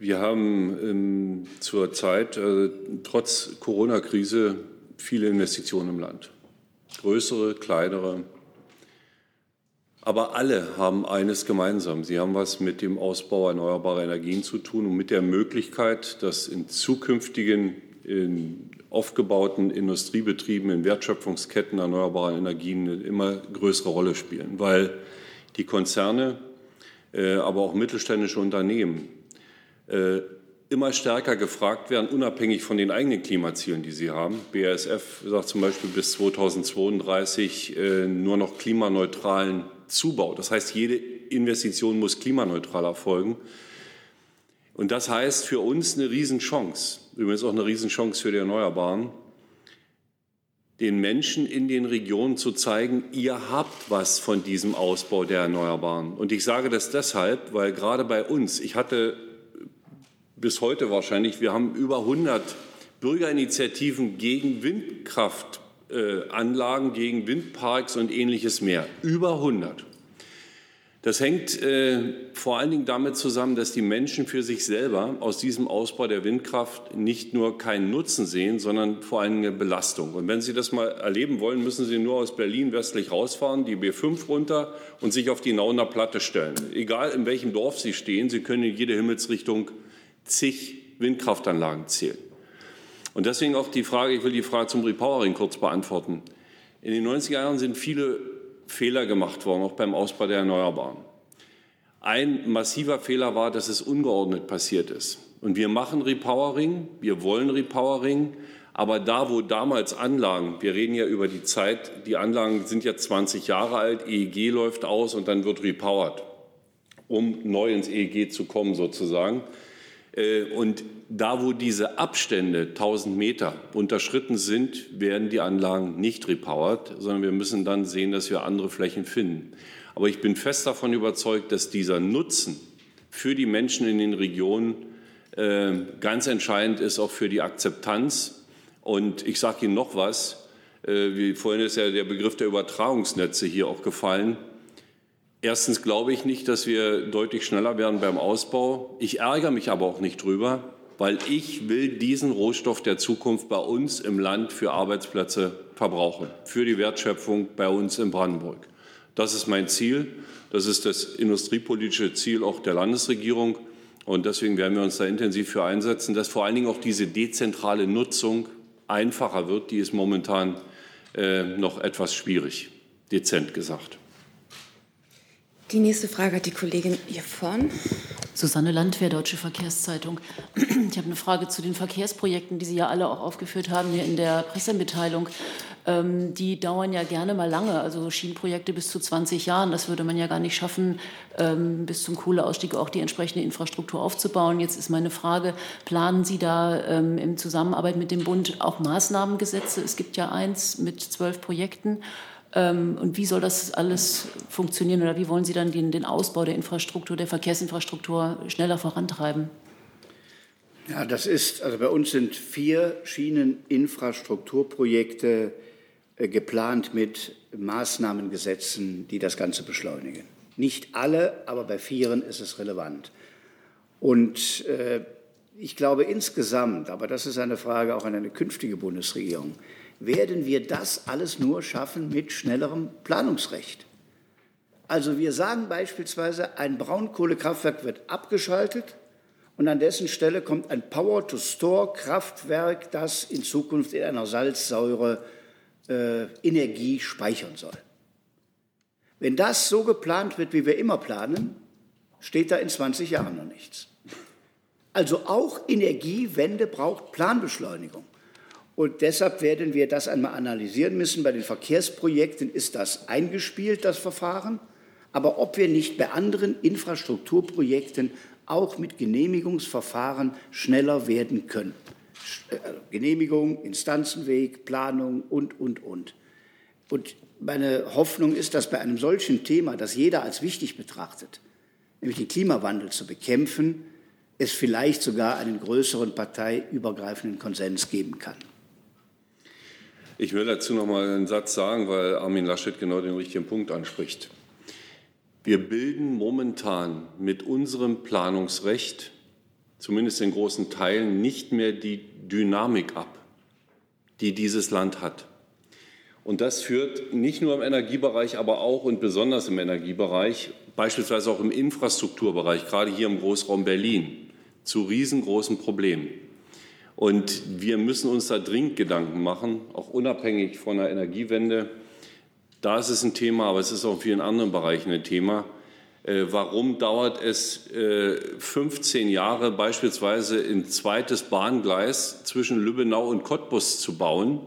wir haben ähm, zurzeit äh, trotz Corona-Krise viele Investitionen im Land. Größere, kleinere. Aber alle haben eines gemeinsam. Sie haben was mit dem Ausbau erneuerbarer Energien zu tun und mit der Möglichkeit, dass in zukünftigen in aufgebauten Industriebetrieben, in Wertschöpfungsketten erneuerbarer Energien eine immer größere Rolle spielen, weil die Konzerne, äh, aber auch mittelständische Unternehmen äh, immer stärker gefragt werden, unabhängig von den eigenen Klimazielen, die sie haben. BASF sagt zum Beispiel bis 2032 äh, nur noch klimaneutralen Zubau. Das heißt, jede Investition muss klimaneutral erfolgen. Und das heißt für uns eine Riesenchance, übrigens auch eine Riesenchance für die Erneuerbaren, den Menschen in den Regionen zu zeigen, ihr habt was von diesem Ausbau der Erneuerbaren. Und ich sage das deshalb, weil gerade bei uns, ich hatte bis heute wahrscheinlich, wir haben über 100 Bürgerinitiativen gegen Windkraftanlagen, gegen Windparks und ähnliches mehr. Über 100. Das hängt äh, vor allen Dingen damit zusammen, dass die Menschen für sich selber aus diesem Ausbau der Windkraft nicht nur keinen Nutzen sehen, sondern vor allen Dingen eine Belastung. Und wenn Sie das mal erleben wollen, müssen Sie nur aus Berlin westlich rausfahren, die B5 runter und sich auf die Nauner Platte stellen. Egal in welchem Dorf Sie stehen, Sie können in jede Himmelsrichtung zig Windkraftanlagen zählen. Und deswegen auch die Frage, ich will die Frage zum Repowering kurz beantworten. In den 90er Jahren sind viele Fehler gemacht worden, auch beim Ausbau der Erneuerbaren. Ein massiver Fehler war, dass es ungeordnet passiert ist. Und wir machen Repowering, wir wollen Repowering, aber da, wo damals Anlagen, wir reden ja über die Zeit, die Anlagen sind ja 20 Jahre alt, EEG läuft aus und dann wird repowered, um neu ins EEG zu kommen sozusagen. Äh, und da, wo diese Abstände 1000 Meter unterschritten sind, werden die Anlagen nicht repowered, sondern wir müssen dann sehen, dass wir andere Flächen finden. Aber ich bin fest davon überzeugt, dass dieser Nutzen für die Menschen in den Regionen äh, ganz entscheidend ist, auch für die Akzeptanz. Und ich sage Ihnen noch was. Äh, wie vorhin ist ja der Begriff der Übertragungsnetze hier auch gefallen. Erstens glaube ich nicht, dass wir deutlich schneller werden beim Ausbau. Ich ärgere mich aber auch nicht drüber, weil ich will diesen Rohstoff der Zukunft bei uns im Land für Arbeitsplätze verbrauchen, für die Wertschöpfung bei uns in Brandenburg. Das ist mein Ziel. Das ist das industriepolitische Ziel auch der Landesregierung. Und deswegen werden wir uns da intensiv für einsetzen, dass vor allen Dingen auch diese dezentrale Nutzung einfacher wird. Die ist momentan äh, noch etwas schwierig, dezent gesagt. Die nächste Frage hat die Kollegin hier vorn. Susanne Landwehr, Deutsche Verkehrszeitung. Ich habe eine Frage zu den Verkehrsprojekten, die Sie ja alle auch aufgeführt haben hier in der Pressemitteilung. Ähm, die dauern ja gerne mal lange, also Schienenprojekte bis zu 20 Jahren. Das würde man ja gar nicht schaffen, ähm, bis zum Kohleausstieg auch die entsprechende Infrastruktur aufzubauen. Jetzt ist meine Frage, planen Sie da ähm, in Zusammenarbeit mit dem Bund auch Maßnahmengesetze? Es gibt ja eins mit zwölf Projekten. Ähm, und wie soll das alles funktionieren oder wie wollen Sie dann den, den Ausbau der Infrastruktur, der Verkehrsinfrastruktur schneller vorantreiben? Ja, das ist, also bei uns sind vier Schieneninfrastrukturprojekte äh, geplant mit Maßnahmengesetzen, die das Ganze beschleunigen. Nicht alle, aber bei vieren ist es relevant. Und äh, ich glaube insgesamt, aber das ist eine Frage auch an eine künftige Bundesregierung, werden wir das alles nur schaffen mit schnellerem Planungsrecht. Also wir sagen beispielsweise, ein Braunkohlekraftwerk wird abgeschaltet und an dessen Stelle kommt ein Power-to-Store-Kraftwerk, das in Zukunft in einer Salzsäure äh, Energie speichern soll. Wenn das so geplant wird, wie wir immer planen, steht da in 20 Jahren noch nichts. Also auch Energiewende braucht Planbeschleunigung. Und deshalb werden wir das einmal analysieren müssen. Bei den Verkehrsprojekten ist das eingespielt, das Verfahren. Aber ob wir nicht bei anderen Infrastrukturprojekten auch mit Genehmigungsverfahren schneller werden können. Äh, Genehmigung, Instanzenweg, Planung und, und, und. Und meine Hoffnung ist, dass bei einem solchen Thema, das jeder als wichtig betrachtet, nämlich den Klimawandel zu bekämpfen, es vielleicht sogar einen größeren parteiübergreifenden Konsens geben kann. Ich will dazu noch mal einen Satz sagen, weil Armin Laschet genau den richtigen Punkt anspricht. Wir bilden momentan mit unserem Planungsrecht, zumindest in großen Teilen, nicht mehr die Dynamik ab, die dieses Land hat. Und das führt nicht nur im Energiebereich, aber auch und besonders im Energiebereich, beispielsweise auch im Infrastrukturbereich, gerade hier im Großraum Berlin, zu riesengroßen Problemen. Und wir müssen uns da dringend Gedanken machen, auch unabhängig von der Energiewende. Da ist es ein Thema, aber es ist auch in vielen anderen Bereichen ein Thema. Äh, warum dauert es 15 äh, Jahre, beispielsweise ein zweites Bahngleis zwischen Lübbenau und Cottbus zu bauen,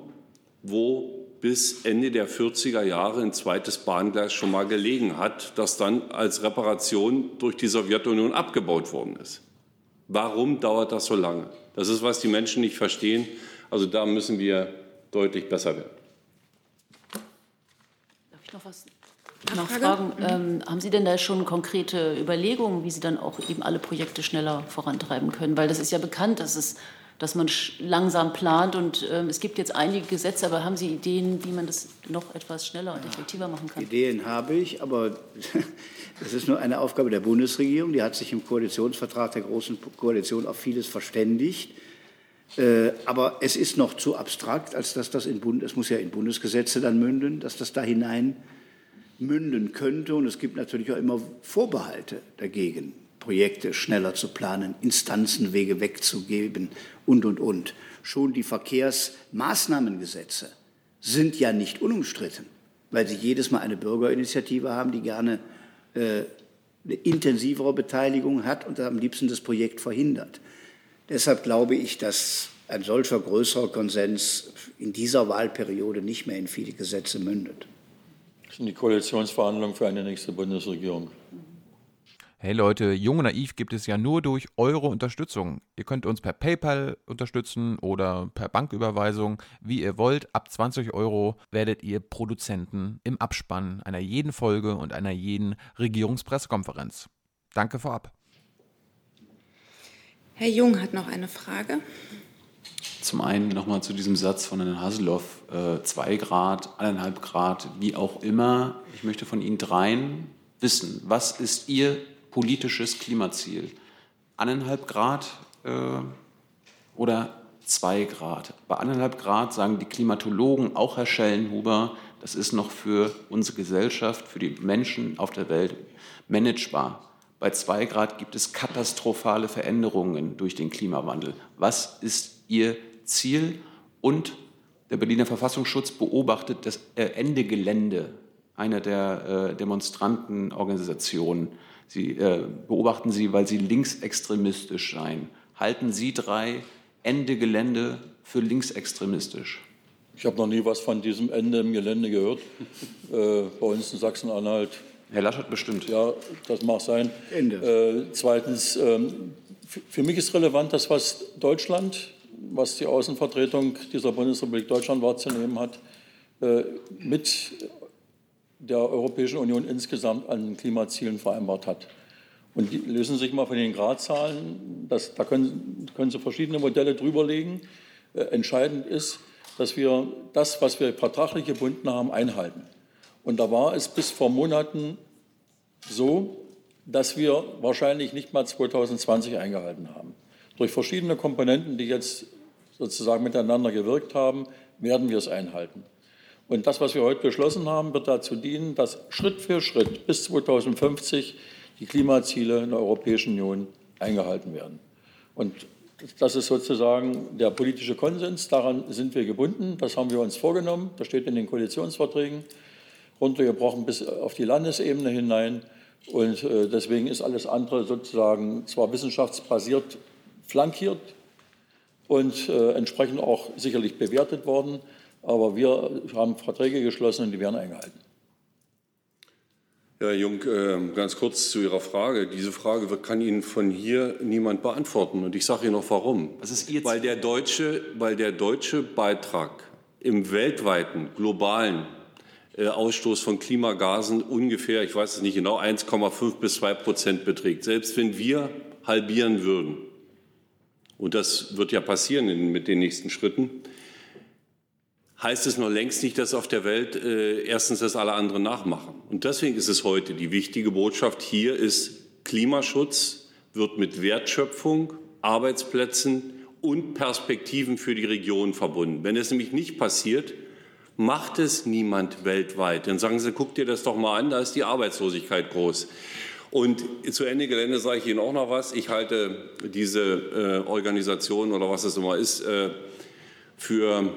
wo bis Ende der 40er Jahre ein zweites Bahngleis schon mal gelegen hat, das dann als Reparation durch die Sowjetunion abgebaut worden ist. Warum dauert das so lange? Das ist, was die Menschen nicht verstehen. Also da müssen wir deutlich besser werden. Darf ich noch was nachfragen? Ähm, haben Sie denn da schon konkrete Überlegungen, wie Sie dann auch eben alle Projekte schneller vorantreiben können? Weil das ist ja bekannt, dass es dass man langsam plant. Und ähm, es gibt jetzt einige Gesetze, aber haben Sie Ideen, wie man das noch etwas schneller und effektiver machen kann? Ideen habe ich, aber das ist nur eine Aufgabe der Bundesregierung. Die hat sich im Koalitionsvertrag der Großen Koalition auf vieles verständigt. Äh, aber es ist noch zu abstrakt, als dass das in Bund, es muss ja in Bundesgesetze dann münden, dass das da hinein münden könnte. Und es gibt natürlich auch immer Vorbehalte dagegen. Projekte schneller zu planen, Instanzenwege wegzugeben und, und, und. Schon die Verkehrsmaßnahmengesetze sind ja nicht unumstritten, weil sie jedes Mal eine Bürgerinitiative haben, die gerne äh, eine intensivere Beteiligung hat und am liebsten das Projekt verhindert. Deshalb glaube ich, dass ein solcher größerer Konsens in dieser Wahlperiode nicht mehr in viele Gesetze mündet. Das sind die Koalitionsverhandlungen für eine nächste Bundesregierung. Hey Leute, Jung und Naiv gibt es ja nur durch eure Unterstützung. Ihr könnt uns per PayPal unterstützen oder per Banküberweisung, wie ihr wollt. Ab 20 Euro werdet ihr Produzenten im Abspann einer jeden Folge und einer jeden Regierungspressekonferenz. Danke vorab. Herr Jung hat noch eine Frage. Zum einen nochmal zu diesem Satz von Herrn Haseloff, 2 äh, Grad, 1,5 Grad, wie auch immer. Ich möchte von Ihnen dreien wissen, was ist Ihr politisches Klimaziel? Eineinhalb Grad äh, oder zwei Grad? Bei eineinhalb Grad sagen die Klimatologen, auch Herr Schellenhuber, das ist noch für unsere Gesellschaft, für die Menschen auf der Welt managebar. Bei zwei Grad gibt es katastrophale Veränderungen durch den Klimawandel. Was ist Ihr Ziel? Und der Berliner Verfassungsschutz beobachtet das Ende Gelände einer der äh, Demonstrantenorganisationen Sie äh, beobachten Sie, weil Sie linksextremistisch seien. Halten Sie drei Ende Gelände für linksextremistisch? Ich habe noch nie was von diesem Ende im Gelände gehört. äh, bei uns in Sachsen-Anhalt. Herr Laschet bestimmt. Ja, das mag sein. Ende. Äh, zweitens, ähm, für mich ist relevant, dass was Deutschland, was die Außenvertretung dieser Bundesrepublik Deutschland wahrzunehmen hat, äh, mit der Europäischen Union insgesamt an Klimazielen vereinbart hat. Und die lösen sich mal von den Gradzahlen, das, da können, können Sie verschiedene Modelle drüberlegen. Äh, entscheidend ist, dass wir das, was wir vertraglich gebunden haben, einhalten. Und da war es bis vor Monaten so, dass wir wahrscheinlich nicht mal 2020 eingehalten haben. Durch verschiedene Komponenten, die jetzt sozusagen miteinander gewirkt haben, werden wir es einhalten. Und das, was wir heute beschlossen haben, wird dazu dienen, dass Schritt für Schritt bis 2050 die Klimaziele in der Europäischen Union eingehalten werden. Und das ist sozusagen der politische Konsens. Daran sind wir gebunden. Das haben wir uns vorgenommen. Das steht in den Koalitionsverträgen, runtergebrochen bis auf die Landesebene hinein. Und äh, deswegen ist alles andere sozusagen zwar wissenschaftsbasiert flankiert und äh, entsprechend auch sicherlich bewertet worden, aber wir haben Verträge geschlossen und die werden eingehalten. Herr Jung, ähm, ganz kurz zu Ihrer Frage. Diese Frage kann Ihnen von hier niemand beantworten. Und ich sage Ihnen noch warum. weil, der deutsche, weil der deutsche Beitrag im weltweiten, globalen äh, Ausstoß von Klimagasen ungefähr, ich weiß es nicht genau, 1,5 bis 2 Prozent beträgt. Selbst wenn wir halbieren würden, und das wird ja passieren mit den nächsten Schritten, heißt es noch längst nicht, dass auf der Welt äh, erstens das alle anderen nachmachen. Und deswegen ist es heute die wichtige Botschaft hier ist, Klimaschutz wird mit Wertschöpfung, Arbeitsplätzen und Perspektiven für die Region verbunden. Wenn es nämlich nicht passiert, macht es niemand weltweit. Dann sagen Sie, guck dir das doch mal an, da ist die Arbeitslosigkeit groß. Und zu Ende Gelände sage ich Ihnen auch noch was. Ich halte diese äh, Organisation oder was es immer ist äh, für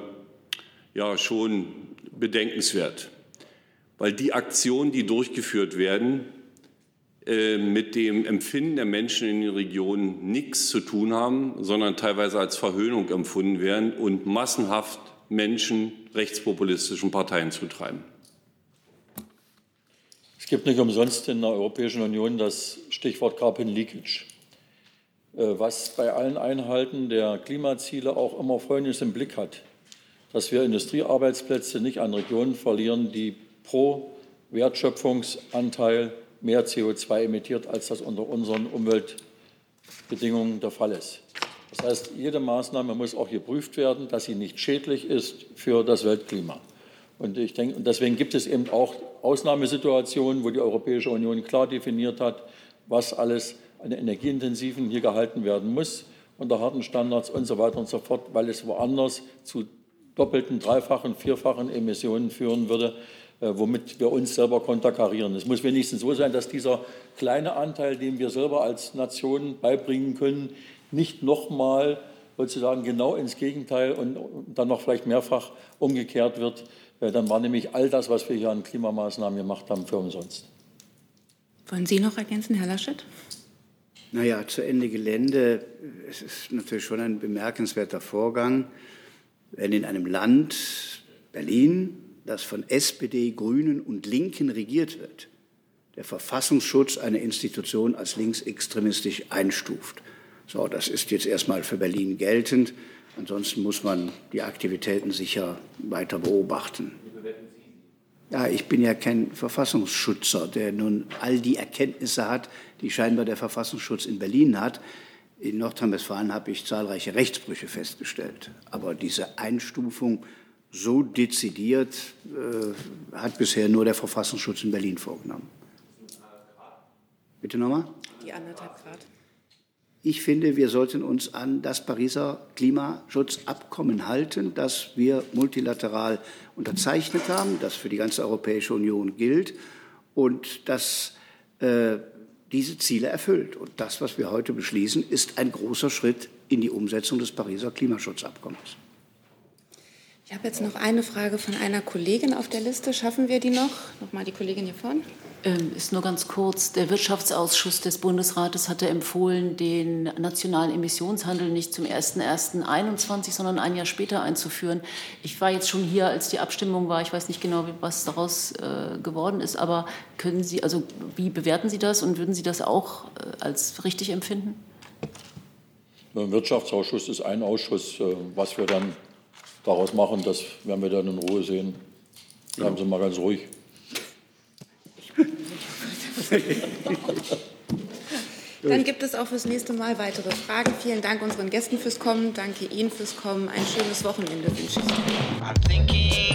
ja schon bedenkenswert, weil die Aktionen, die durchgeführt werden, äh, mit dem Empfinden der Menschen in den Regionen nichts zu tun haben, sondern teilweise als Verhöhnung empfunden werden und massenhaft Menschen rechtspopulistischen Parteien zutreiben. Es gibt nicht umsonst in der Europäischen Union das Stichwort Carbon Leakage, äh, was bei allen Einhalten der Klimaziele auch immer Folgendes im Blick hat dass wir Industriearbeitsplätze nicht an Regionen verlieren, die pro Wertschöpfungsanteil mehr CO2 emittiert, als das unter unseren Umweltbedingungen der Fall ist. Das heißt, jede Maßnahme muss auch geprüft werden, dass sie nicht schädlich ist für das Weltklima. Und ich denke, deswegen gibt es eben auch Ausnahmesituationen, wo die Europäische Union klar definiert hat, was alles an Energieintensiven hier gehalten werden muss, unter harten Standards und so weiter und so fort, weil es woanders zu doppelten, dreifachen, vierfachen Emissionen führen würde, äh, womit wir uns selber konterkarieren. Es muss wenigstens so sein, dass dieser kleine Anteil, den wir selber als Nation beibringen können, nicht nochmal sozusagen genau ins Gegenteil und dann noch vielleicht mehrfach umgekehrt wird. Äh, dann war nämlich all das, was wir hier an Klimamaßnahmen gemacht haben, für umsonst. Wollen Sie noch ergänzen, Herr Laschet? Naja, zu Ende Gelände. Es ist natürlich schon ein bemerkenswerter Vorgang wenn in einem Land, Berlin, das von SPD, Grünen und Linken regiert wird, der Verfassungsschutz eine Institution als linksextremistisch einstuft. So, das ist jetzt erstmal für Berlin geltend. Ansonsten muss man die Aktivitäten sicher weiter beobachten. Ja, ich bin ja kein Verfassungsschützer, der nun all die Erkenntnisse hat, die scheinbar der Verfassungsschutz in Berlin hat. In Nordrhein-Westfalen habe ich zahlreiche Rechtsbrüche festgestellt. Aber diese Einstufung so dezidiert äh, hat bisher nur der Verfassungsschutz in Berlin vorgenommen. Bitte nochmal? Die anderthalb Grad. Ich finde, wir sollten uns an das Pariser Klimaschutzabkommen halten, das wir multilateral unterzeichnet haben, das für die ganze Europäische Union gilt und das äh, diese Ziele erfüllt. Und das, was wir heute beschließen, ist ein großer Schritt in die Umsetzung des Pariser Klimaschutzabkommens. Ich habe jetzt noch eine Frage von einer Kollegin auf der Liste. Schaffen wir die noch? Nochmal die Kollegin hier vorne. Ähm, ist nur ganz kurz. Der Wirtschaftsausschuss des Bundesrates hatte empfohlen, den nationalen Emissionshandel nicht zum 01.01.21, sondern ein Jahr später einzuführen. Ich war jetzt schon hier, als die Abstimmung war. Ich weiß nicht genau, was daraus äh, geworden ist. Aber können Sie, also wie bewerten Sie das und würden Sie das auch äh, als richtig empfinden? Der Wirtschaftsausschuss ist ein Ausschuss. Äh, was wir dann daraus machen, das werden wir dann in Ruhe sehen. Bleiben Sie mal ganz ruhig. Dann gibt es auch fürs nächste Mal weitere Fragen. Vielen Dank unseren Gästen fürs Kommen. Danke Ihnen fürs Kommen. Ein schönes Wochenende wünsche ich.